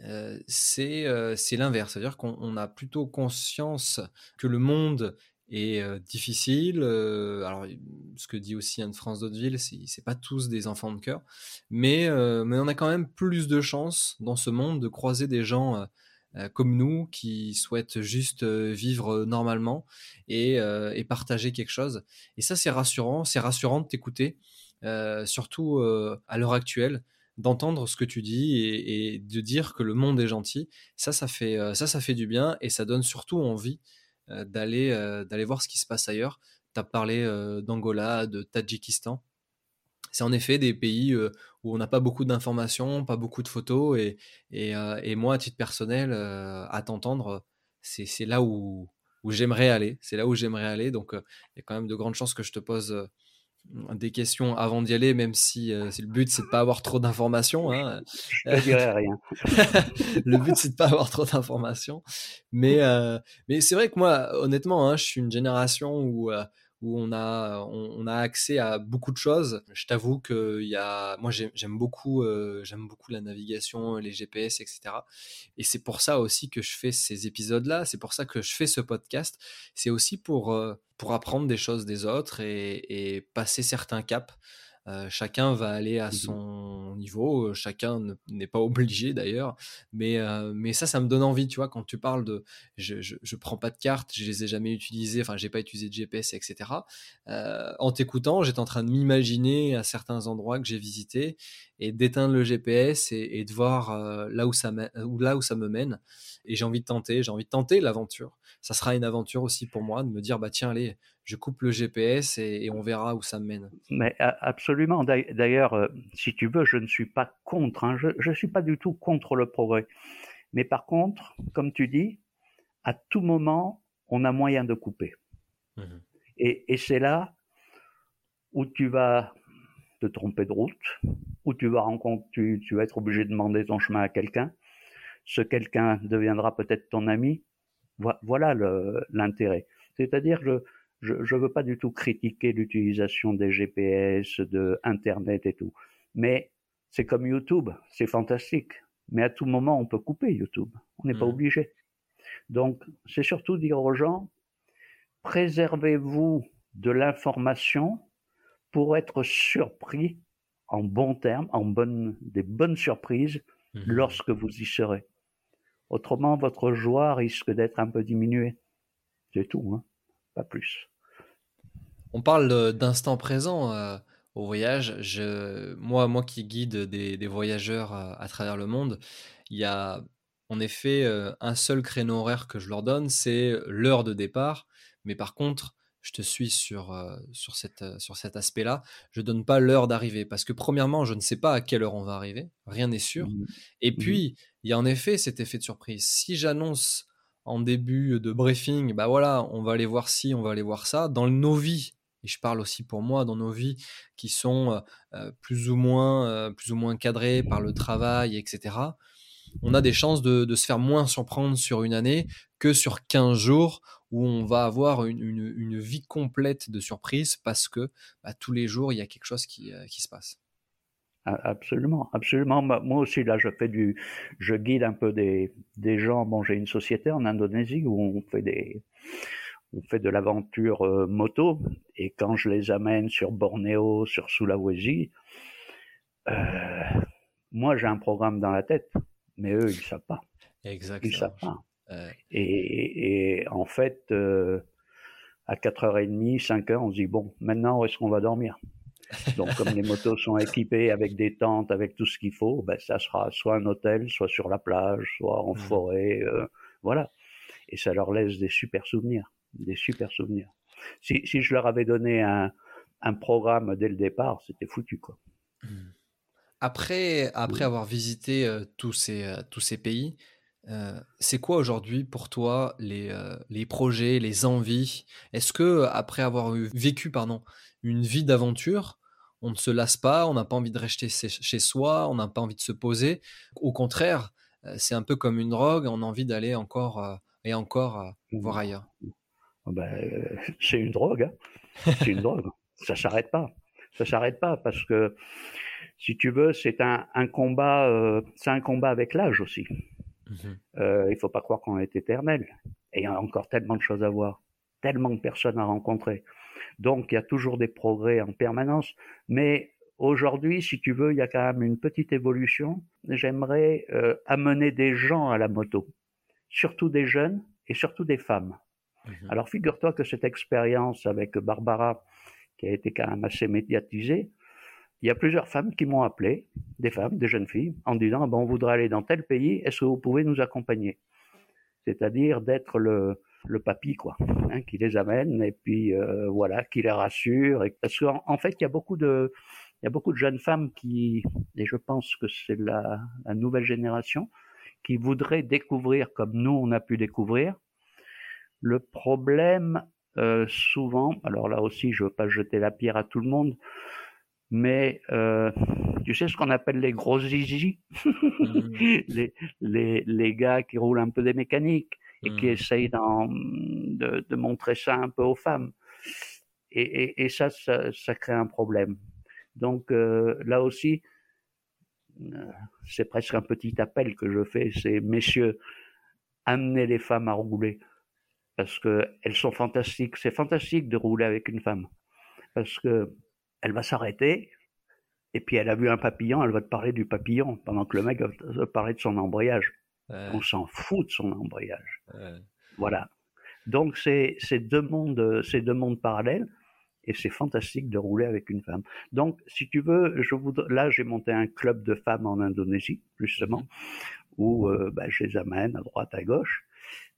euh, euh, c'est l'inverse. C'est-à-dire qu'on a plutôt conscience que le monde est difficile. alors, ce que dit aussi Anne-France Daudeville, c'est pas tous des enfants de cœur, mais, mais on a quand même plus de chances dans ce monde de croiser des gens euh, comme nous qui souhaitent juste euh, vivre normalement et, euh, et, partager quelque chose. Et ça, c'est rassurant. C'est rassurant de t'écouter, surtout à l'heure actuelle d'entendre ce que tu dis et, de dire que le monde est gentil, ça, ça fait, ça, ça fait du bien et ça donne surtout envie d'aller, d'aller voir ce qui se passe ailleurs. Tu as parlé d'Angola, de Tadjikistan. C'est en effet des pays où on n'a pas beaucoup d'informations, pas beaucoup de photos. Et, et, et moi, à titre personnel, à t'entendre, c'est là où, où j'aimerais aller. C'est là où j'aimerais aller. Donc, il y a quand même de grandes chances que je te pose des questions avant d'y aller, même si, si, le but c'est de pas avoir trop d'informations. Hein. Je ne dirais rien. le but c'est de pas avoir trop d'informations. Mais, mais c'est vrai que moi, honnêtement, hein, je suis une génération où où on a, on, a accès à beaucoup de choses. Je t'avoue que y a, moi j'aime beaucoup, euh, beaucoup la navigation, les GPS, etc. Et c'est pour ça aussi que je fais ces épisodes-là. C'est pour ça que je fais ce podcast. C'est aussi pour, euh, pour apprendre des choses des autres et, et passer certains caps. Euh, chacun va aller à mmh son niveau, chacun n'est pas obligé d'ailleurs, mais, euh, mais ça, ça me donne envie, tu vois, quand tu parles de je, je, prends pas de cartes, je les ai jamais utilisées, enfin, j'ai pas utilisé de GPS, etc. en t'écoutant, j'étais en train de m'imaginer à certains endroits que j'ai visités et d'éteindre le GPS et, de voir là, où ça là où ça me mène. Et j'ai envie de tenter, j'ai envie de tenter l'aventure. Ça sera une aventure aussi pour moi de me dire, bah tiens, allez, je coupe le GPS et, on verra où ça me mène. Mais absolument. D'ailleurs, euh, si tu veux, je ne suis pas contre. Hein. Je ne suis pas du tout contre le progrès. Mais par contre, comme tu dis, à tout moment, on a moyen de couper. Mmh et, c'est là où tu vas te tromper de route, où tu vas rencontrer, tu, tu vas être obligé de demander ton chemin à quelqu'un. Ce quelqu'un deviendra peut-être ton ami. Voilà l'intérêt. C'est-à-dire que je ne veux pas du tout critiquer l'utilisation des GPS, de Internet et tout. Mais c'est comme YouTube, c'est fantastique. Mais à tout moment, on peut couper YouTube. On n'est pas mmh. obligé. Donc, c'est surtout dire aux gens, préservez-vous de l'information pour être surpris en bons termes, en bonne, des bonnes surprises mmh. lorsque vous y serez. Autrement, votre joie risque d'être un peu diminuée. C'est tout, hein pas plus. On parle d'instant présent. Euh, au voyage. Je, moi, moi qui guide des, voyageurs à, travers le monde, il y a en effet un seul créneau horaire que je leur donne, c'est l'heure de départ. Mais par contre, je te suis sur, sur, cette, sur cet aspect-là. Je donne pas l'heure d'arrivée parce que premièrement, je ne sais pas à quelle heure on va arriver. Rien n'est sûr. Mmh Et mmh puis, il y a en effet cet effet de surprise. Si j'annonce en début de briefing, bah voilà, on va aller voir ci, on va aller voir ça, dans nos vies, et je parle aussi pour moi, dans nos vies qui sont plus, ou moins, plus ou moins cadrées par le travail, etc., on a des chances de, se faire moins surprendre sur une année que sur 15 jours où on va avoir une, vie complète de surprises parce que bah, tous les jours, il y a quelque chose qui se passe. Absolument, absolument. Moi aussi, là, je fais du, je guide un peu des, des gens. Bon, j'ai une société en Indonésie où on fait des, on fait de l'aventure euh, moto. Et quand je les amène sur Bornéo, sur Sulawesi, euh, moi, j'ai un programme dans la tête, mais eux, ils savent pas. Exactement. Ils savent pas. Et, et, en fait, euh, à 4h30, 5h, on se dit, bon, maintenant, où est-ce qu'on va dormir? Donc, comme les motos sont équipées avec des tentes, avec tout ce qu'il faut, ben, ça sera soit un hôtel, soit sur la plage, soit en mmh. forêt, euh, voilà. Et ça leur laisse des super souvenirs, des super souvenirs. Si, si je leur avais donné un, un programme dès le départ, c'était foutu, quoi. Mmh. Après, après avoir visité euh, tous, ces, euh, tous ces pays, c'est quoi aujourd'hui pour toi les, les projets, les envies? Est-ce que après avoir vécu pardon, une vie d'aventure, on ne se lasse pas, on n'a pas envie de rester chez soi, on n'a pas envie de se poser. Au contraire, euh, c'est un peu comme une drogue, on a envie d'aller encore euh, et encore euh, mmh. voir ailleurs. Ah ben, c'est une drogue, hein. c'est une drogue. Ça s'arrête pas, ça s'arrête pas parce que si tu veux, c'est un, combat, c'est un combat avec l'âge aussi. Mmh il faut pas croire qu'on est éternel. Et il y a encore tellement de choses à voir, tellement de personnes à rencontrer. Donc il y a toujours des progrès en permanence, mais aujourd'hui, si tu veux, il y a quand même une petite évolution. J'aimerais euh, amener des gens à la moto, surtout des jeunes et surtout des femmes. Mhm. Alors figure-toi que cette expérience avec Barbara, qui a été quand même assez médiatisée, il y a plusieurs femmes qui m'ont appelé, des femmes, des jeunes filles, en disant bon, on voudrait aller dans tel pays, est-ce que vous pouvez nous accompagner? C'est-à-dire d'être le, le papy, quoi, hein, qui les amène et puis euh, voilà, qui les rassure. Et, parce qu'en en fait, il y a beaucoup de, il y a beaucoup de jeunes femmes qui, et je pense que c'est la, la nouvelle génération, qui voudraient découvrir comme nous on a pu découvrir. Le problème, euh, souvent, alors là aussi, je veux pas jeter la pierre à tout le monde, mais euh, tu sais ce qu'on appelle les gros zizi, mmh. les, les, les gars qui roulent un peu des mécaniques, et qui mmh. essayent de, de, montrer ça un peu aux femmes. Et, et, et ça, ça, ça, crée un problème. Donc euh, là aussi, euh, c'est presque un petit appel que je fais, c'est messieurs, amenez les femmes à rouler parce que elles sont fantastiques. C'est fantastique de rouler avec une femme parce que elle va s'arrêter et puis elle a vu un papillon, elle va te parler du papillon pendant que le mec va te parler de son embrayage. On s'en fout de son embrayage. Voilà. Donc c'est deux mondes, c'est deux mondes parallèles et c'est fantastique de rouler avec une femme. Donc, si tu veux, je voudrais, là, j'ai monté un club de femmes en Indonésie, justement, mmh où euh, bah, je les amène à droite, à gauche.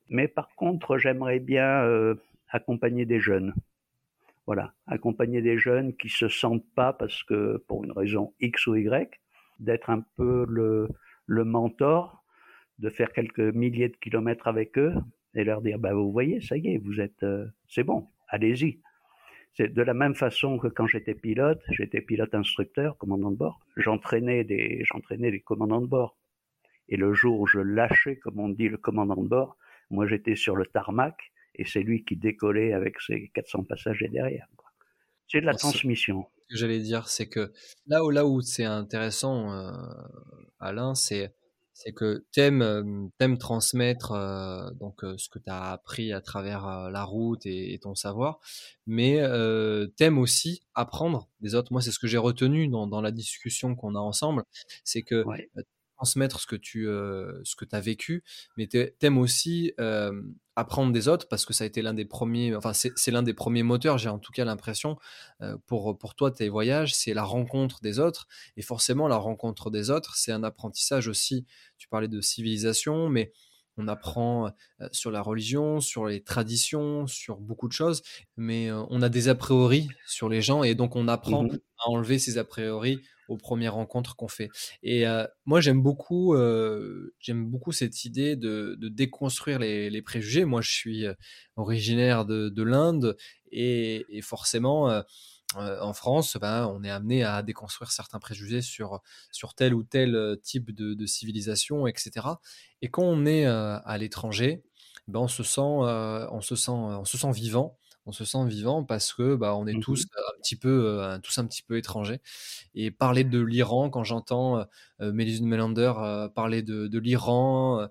Mais par contre, j'aimerais bien euh, accompagner des jeunes. Voilà, accompagner des jeunes qui se sentent pas, parce que pour une raison X ou Y, d'être un peu le, le mentor de faire quelques milliers de kilomètres avec eux et leur dire bah vous voyez ça y est vous êtes euh, c'est bon allez-y. C'est de la même façon que quand j'étais pilote j'étais pilote instructeur commandant de bord. J'entraînais des j'entraînais les commandants de bord. Et le jour où je lâchais comme on dit le commandant de bord moi j'étais sur le tarmac et c'est lui qui décollait avec ses 400 passagers derrière c'est de la transmission. ce que j'allais dire c'est que là où là où c'est intéressant euh, Alain c'est c'est que t'aimes aimes transmettre donc ce que tu as appris à travers la route et, ton savoir, mais t'aimes aussi apprendre des autres. Moi, c'est ce que j'ai retenu dans, la discussion qu'on a ensemble, c'est que transmettre ce que tu ce que as vécu, mais tu aimes aussi apprendre des autres parce que ça a été l'un des premiers, enfin c'est l'un des premiers moteurs, j'ai en tout cas l'impression, pour, pour toi, tes voyages, c'est la rencontre des autres. Et forcément, la rencontre des autres, c'est un apprentissage aussi. Tu parlais de civilisation, mais on apprend sur la religion, sur les traditions, sur beaucoup de choses, mais on a des a priori sur les gens et donc on apprend mmh à enlever ces a priori aux premières rencontres qu'on fait. Et moi, j'aime beaucoup, j'aime beaucoup cette idée de, déconstruire les, préjugés. Moi, je suis originaire de, l'Inde et, et forcément euh, en France, ben, on est amené à déconstruire certains préjugés sur, sur tel ou tel euh, type de, civilisation, etc. Et quand on est euh, à l'étranger, ben, on, se sent, on, se sent, on se sent vivant. On se sent vivant parce que bah, on est mmh tous un petit peu tous un petit peu étrangers. Et parler de l'Iran quand j'entends euh, Melander parler de, l'Iran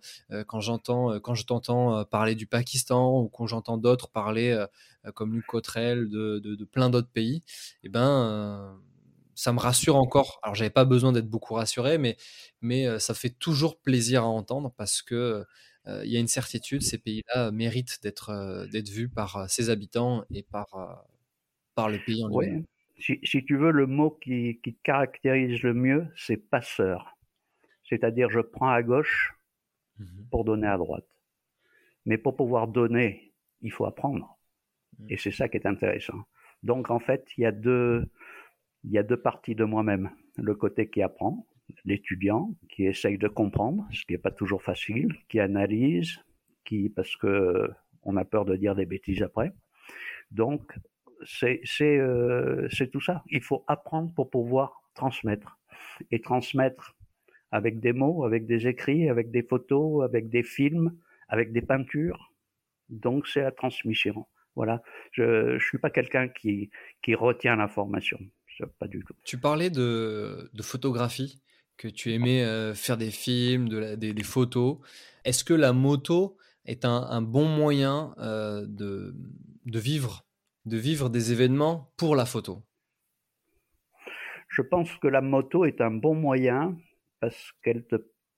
quand j'entends quand je t'entends parler du Pakistan ou quand j'entends d'autres parler comme Luc Cotrel de, plein d'autres pays et eh ben ça me rassure encore. Alors, j'avais pas besoin d'être beaucoup rassuré, mais, mais ça fait toujours plaisir à entendre parce que euh, il y a une certitude, ces pays-là méritent d'être euh, d'être vus par euh, ses habitants et par, par le pays en lui-même. Si, si, tu veux, le mot qui, qui caractérise le mieux, c'est passeur. C'est-à-dire, je prends à gauche mmh pour donner à droite. Mais pour pouvoir donner, il faut apprendre. Et c'est ça qui est intéressant. Donc, en fait, il y a deux, il y a deux parties de moi-même. Le côté qui apprend, l'étudiant qui essaye de comprendre, ce qui n'est pas toujours facile, qui analyse, qui parce que on a peur de dire des bêtises après. Donc c'est c'est euh, tout ça. Il faut apprendre pour pouvoir transmettre et transmettre avec des mots, avec des écrits, avec des photos, avec des films, avec des peintures. Donc c'est la transmission. Voilà. Je je suis pas quelqu'un qui qui retient l'information. Pas du tout. Tu parlais de, de photographie que tu aimais faire des films, de des, photos. Est-ce que la moto est un, bon moyen de, de, vivre, de vivre des événements pour la photo? Je pense que la moto est un bon moyen parce qu'elle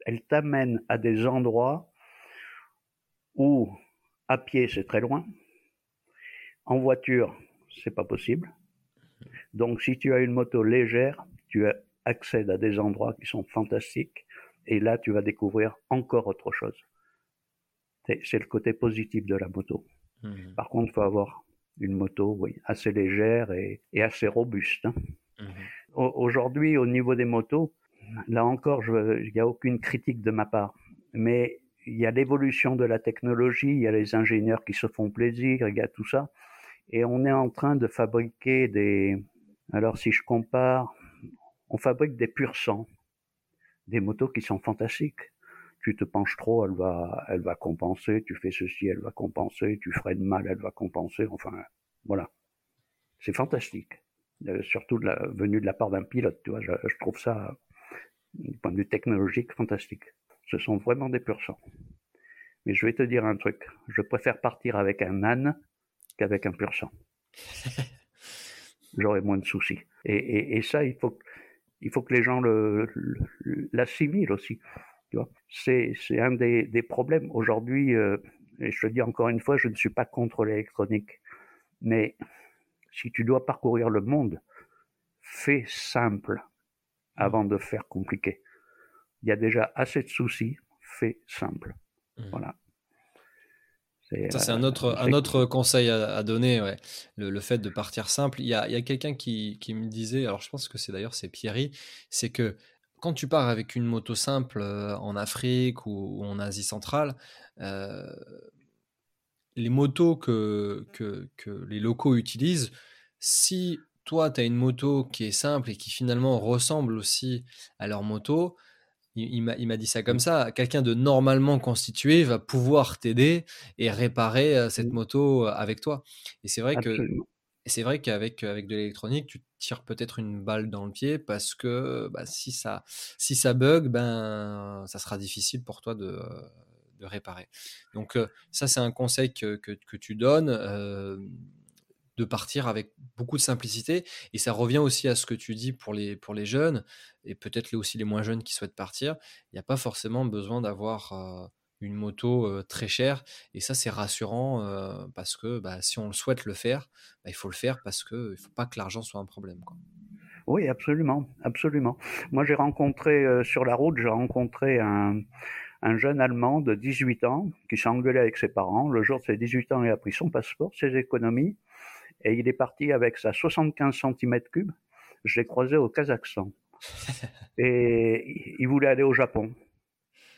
elle t'amène à des endroits où à pied c'est très loin, en voiture c'est pas possible. Donc si tu as une moto légère, tu as accède à des endroits qui sont fantastiques, et là tu vas découvrir encore autre chose. C'est le côté positif de la moto. Mmh. Par contre, il faut avoir une moto oui, assez légère et, assez robuste. Hein. Mmh. Aujourd'hui, au niveau des motos, là encore, il n'y a aucune critique de ma part, mais il y a l'évolution de la technologie, il y a les ingénieurs qui se font plaisir, il y a tout ça, et on est en train de fabriquer des... Alors si je compare on fabrique des purs sang, des motos qui sont fantastiques. Tu te penches trop, elle va, elle va compenser. Tu fais ceci, elle va compenser. Tu de mal, elle va compenser. Enfin, voilà. C'est fantastique. Euh, surtout de venu de la part d'un pilote, tu vois. Je, trouve ça, du point de vue technologique, fantastique. Ce sont vraiment des purs sang. Mais je vais te dire un truc. Je préfère partir avec un âne qu'avec un pur sang. J'aurai moins de soucis. Et, et ça, il faut, il faut que les gens l'assimilent le, aussi. C'est, c'est un des, des problèmes. Aujourd'hui, euh, et je te dis encore une fois, je ne suis pas contre l'électronique. Mais si tu dois parcourir le monde, fais simple avant de faire compliqué. Il y a déjà assez de soucis, fais simple. Mmh. Voilà. Ça, c'est un autre, un autre conseil à, donner, ouais. le, fait de partir simple. Il y a, il y a quelqu'un qui, qui, me disait, alors je pense que c'est d'ailleurs c'est Pierry, c'est que quand tu pars avec une moto simple euh, en Afrique ou, en Asie centrale, euh, les motos que, que, que, les locaux utilisent, si toi tu as une moto qui est simple et qui finalement ressemble aussi à leur moto, il, m'a dit ça comme ça, quelqu'un de normalement constitué va pouvoir t'aider et réparer euh, cette mmh. moto euh, avec toi. Et c'est vrai que c'est vrai qu'avec avec de l'électronique, tu tires peut-être une balle dans le pied parce que bah, si ça si ça bug, ben ça sera difficile pour toi de, de réparer. Donc euh, ça c'est un conseil que, que, tu donnes. De partir avec beaucoup de simplicité. Et ça revient aussi à ce que tu dis pour les, pour les jeunes, et peut-être aussi les moins jeunes qui souhaitent partir. Il n'y a pas forcément besoin d'avoir une moto très chère. Et ça, c'est rassurant parce que bah, si on souhaite le faire, bah, il faut le faire parce qu'il ne faut pas que l'argent soit un problème. Oui, absolument, absolument. Moi, j'ai rencontré sur la route, j'ai rencontré un, un jeune Allemand de 18 ans qui s'est engueulé avec ses parents. Le jour de ses 18 ans, il a pris son passeport, ses économies, et il est parti avec sa 75 cm3. Je l'ai croisé au Kazakhstan. et il voulait aller au Japon.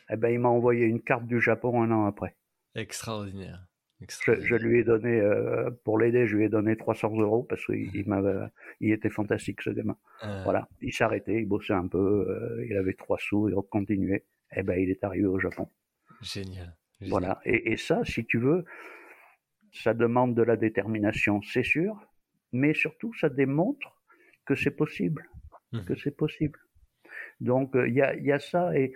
Eh ben, il m'a envoyé une carte du Japon un an après. Extraordinaire. Je, lui ai donné, euh, pour l'aider, je lui ai donné 300 euros parce qu'il il il était fantastique ce gamin. Euh. Voilà, il s'arrêtait, il bossait un peu, euh, il avait trois sous, il continuait. Eh ben, il est arrivé au Japon. Génial. Voilà, et, et, ça, si tu veux, ça demande de la détermination, c'est sûr, mais surtout, ça démontre que c'est possible, mmh. que c'est possible. Donc euh, il y, a, y, a, ça et,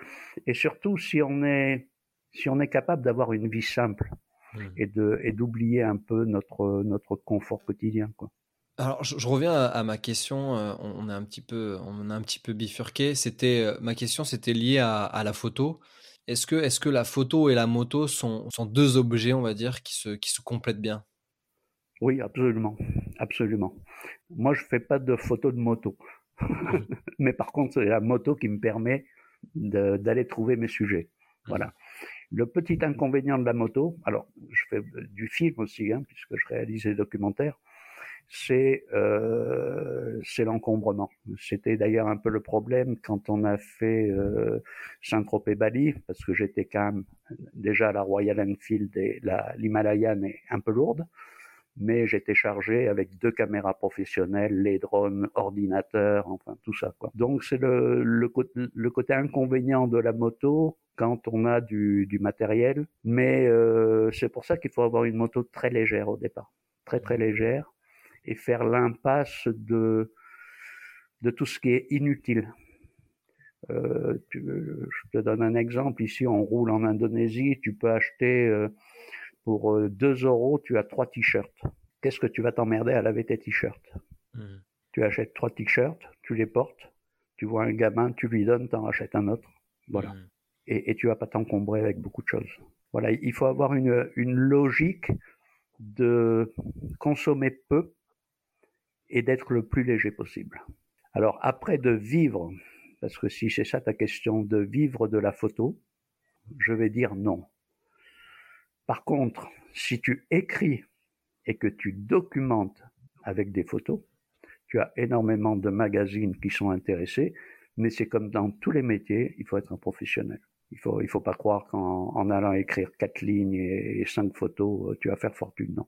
et, surtout si on est si on est capable d'avoir une vie simple mmh. et de et d'oublier un peu notre notre confort quotidien quoi. Alors je, reviens à, ma question. Euh, on, a un petit peu on a un petit peu bifurqué. C'était euh, ma question c'était lié à, à, la photo. Est-ce que est-ce que la photo et la moto sont, sont deux objets on va dire qui se qui se complètent bien? Oui absolument absolument. Moi je fais pas de photos de moto. Mais par contre, c'est la moto qui me permet d'aller trouver mes sujets. Voilà. Mhm. Le petit inconvénient de la moto, alors je fais du film aussi, hein, puisque je réalise des documentaires, c'est euh, l'encombrement. C'était d'ailleurs un peu le problème quand on a fait euh, Saint-Tropez-Bali, parce que j'étais quand même déjà la Royal Enfield et l'Himalayan est un peu lourde mais j'étais chargé avec deux caméras professionnelles, les drones, ordinateurs, enfin tout ça. Quoi. Donc c'est le, le, le, côté inconvénient de la moto quand on a du, du matériel, mais euh, c'est pour ça qu'il faut avoir une moto très légère au départ, très très légère, et faire l'impasse de, de tout ce qui est inutile. Euh, tu, je te donne un exemple. Ici, on roule en Indonésie. Tu peux acheter euh, pour 2 euh, euros, tu as trois t-shirts. Qu'est-ce que tu vas t'emmerder à laver tes t-shirts? Hmm. Tu achètes trois t-shirts, tu les portes, tu vois un gamin, tu lui donnes, t'en rachètes un autre. Voilà. Hmm. Et, et, tu vas pas t'encombrer avec beaucoup de choses. Voilà, il faut avoir une, une logique de consommer peu et d'être le plus léger possible. Alors après de vivre, parce que si c'est ça ta question, de vivre de la photo, je vais dire non. Par contre, si tu écris et que tu documentes avec des photos, tu as énormément de magazines qui sont intéressés, mais c'est comme dans tous les métiers, il faut être un professionnel. Il faut, il faut pas croire qu'en allant écrire quatre lignes et, cinq photos, tu vas faire fortune. Non.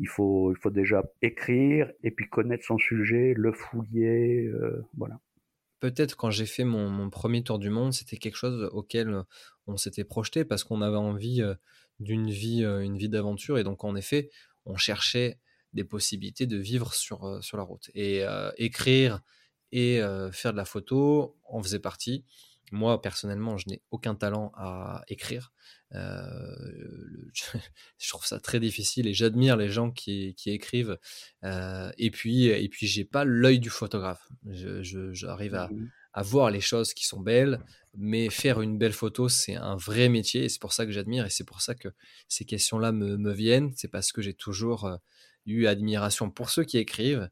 Il faut, il faut déjà écrire et puis connaître son sujet, le fouiller, euh, voilà. Peut-être quand j'ai fait mon, mon, premier tour du monde, c'était quelque chose auquel on s'était projeté parce qu'on avait envie euh, d'une vie, euh, une vie d'aventure. Et donc, en effet, on cherchait des possibilités de vivre sur, euh, sur la route. Et euh, écrire et faire de la photo en faisait partie. Moi, personnellement, je n'ai aucun talent à écrire. je trouve ça très difficile et j'admire les gens qui, qui écrivent. et puis, et puis, j'ai pas l'œil du photographe. J'arrive à, mmh à voir les choses qui sont belles, mais faire une belle photo, c'est un vrai métier et c'est pour ça que j'admire et c'est pour ça que ces questions-là me, me viennent. C'est parce que j'ai toujours euh, eu admiration pour ceux qui écrivent, euh,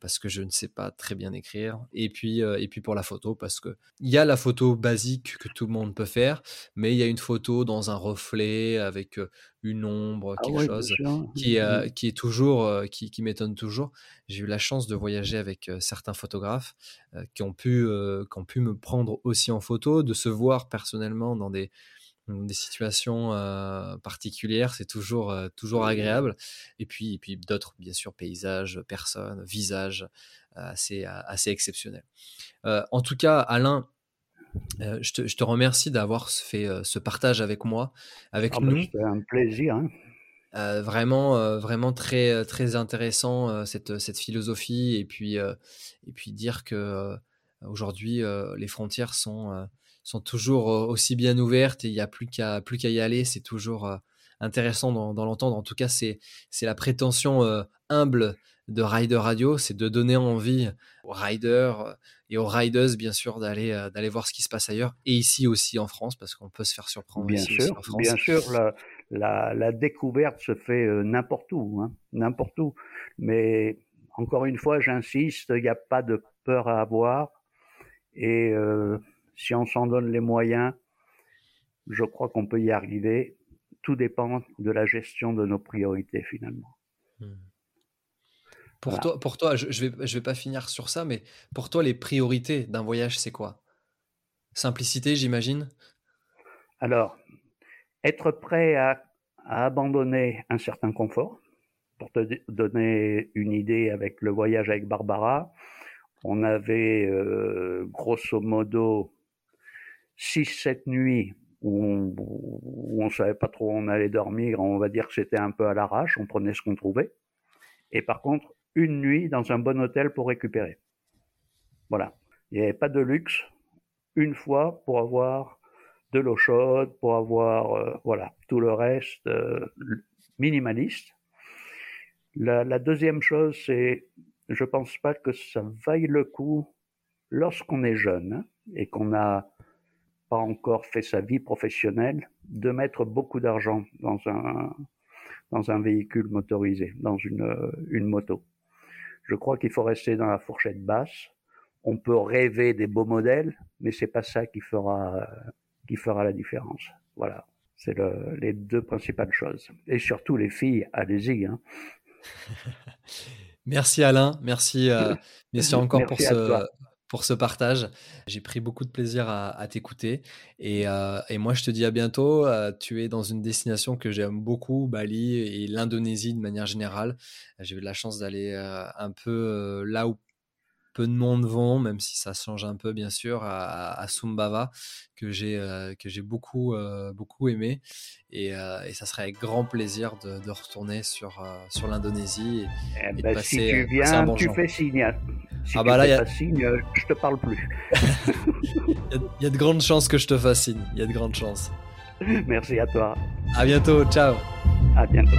parce que je ne sais pas très bien écrire, et puis euh, et puis pour la photo parce que il y a la photo basique que tout le monde peut faire, mais il y a une photo dans un reflet avec euh, une ombre, ah quelque chose qui qui est toujours qui, qui m'étonne toujours. J'ai eu la chance de voyager avec certains photographes qui ont pu qui ont pu me prendre aussi en photo, de se voir personnellement dans des des situations euh, particulières, c'est toujours euh, toujours agréable. Et puis et puis d'autres bien sûr paysages, personnes, visages euh, assez assez exceptionnels. en tout cas, Alain, je te, je, te, remercie d'avoir fait ce partage avec moi, avec ah bah, nous. C'était un plaisir. Hein. vraiment, vraiment très très intéressant cette cette philosophie et puis et puis dire que aujourd'hui les frontières sont sont toujours aussi bien ouvertes et il n'y a plus qu'à plus qu'à y aller. C'est toujours intéressant d'en l'entendre. En tout cas, c'est la prétention euh, humble de Rider Radio, c'est de donner envie aux riders et aux riders, bien sûr, d'aller d'aller voir ce qui se passe ailleurs et ici aussi en France, parce qu'on peut se faire surprendre bien ici sûr, en France. Bien sûr, la, la, découverte se fait n'importe où, hein, n'importe où. Mais encore une fois, j'insiste, il n'y a pas de peur à avoir. Et euh, si on s'en donne les moyens, je crois qu'on peut y arriver. Tout dépend de la gestion de nos priorités finalement. Hmm. Pour, toi, pour toi, je ne vais, je vais pas finir sur ça, mais pour toi, les priorités d'un voyage, c'est quoi? Simplicité, j'imagine? Alors, être prêt à, à, abandonner un certain confort. Pour te donner une idée avec le voyage avec Barbara, on avait euh, grosso modo 6-7 nuits où on, ne savait pas trop où on allait dormir. On va dire que c'était un peu à l'arrache, on prenait ce qu'on trouvait. Et par contre, une nuit dans un bon hôtel pour récupérer. Voilà. Il n'y avait pas de luxe. Une fois pour avoir de l'eau chaude, pour avoir euh, voilà tout le reste euh, minimaliste. La, la, deuxième chose, c'est je pense pas que ça vaille le coup lorsqu'on est jeune et qu'on n'a pas encore fait sa vie professionnelle de mettre beaucoup d'argent dans un dans un véhicule motorisé, dans une, une moto. Je crois qu'il faut rester dans la fourchette basse. On peut rêver des beaux modèles, mais c'est pas ça qui fera qui fera la différence. Voilà, c'est le, les deux principales choses. Et surtout les filles, allez-y. Hein. Merci Alain, merci, euh, merci encore pour ce, pour ce partage. J'ai pris beaucoup de plaisir à, t'écouter. Et, euh, et, moi, je te dis à bientôt. Euh, tu es dans une destination que j'aime beaucoup, Bali et l'Indonésie de manière générale. J'ai eu la chance d'aller un peu là où peu de monde vont, même si ça change un peu bien sûr, à, à Sumbava, que j'ai euh, que j'ai beaucoup euh, beaucoup aimé, et, euh, et, ça serait avec grand plaisir de, de retourner sur sur l'Indonésie et, eh ben, passer, si tu viens, bon tu fais signe. Si ah bah là, fais a... signe, je te parle plus. il y, a de grandes chances que je te fasse signe. Il y a de grandes chances. Merci à toi. À bientôt. Ciao. À bientôt.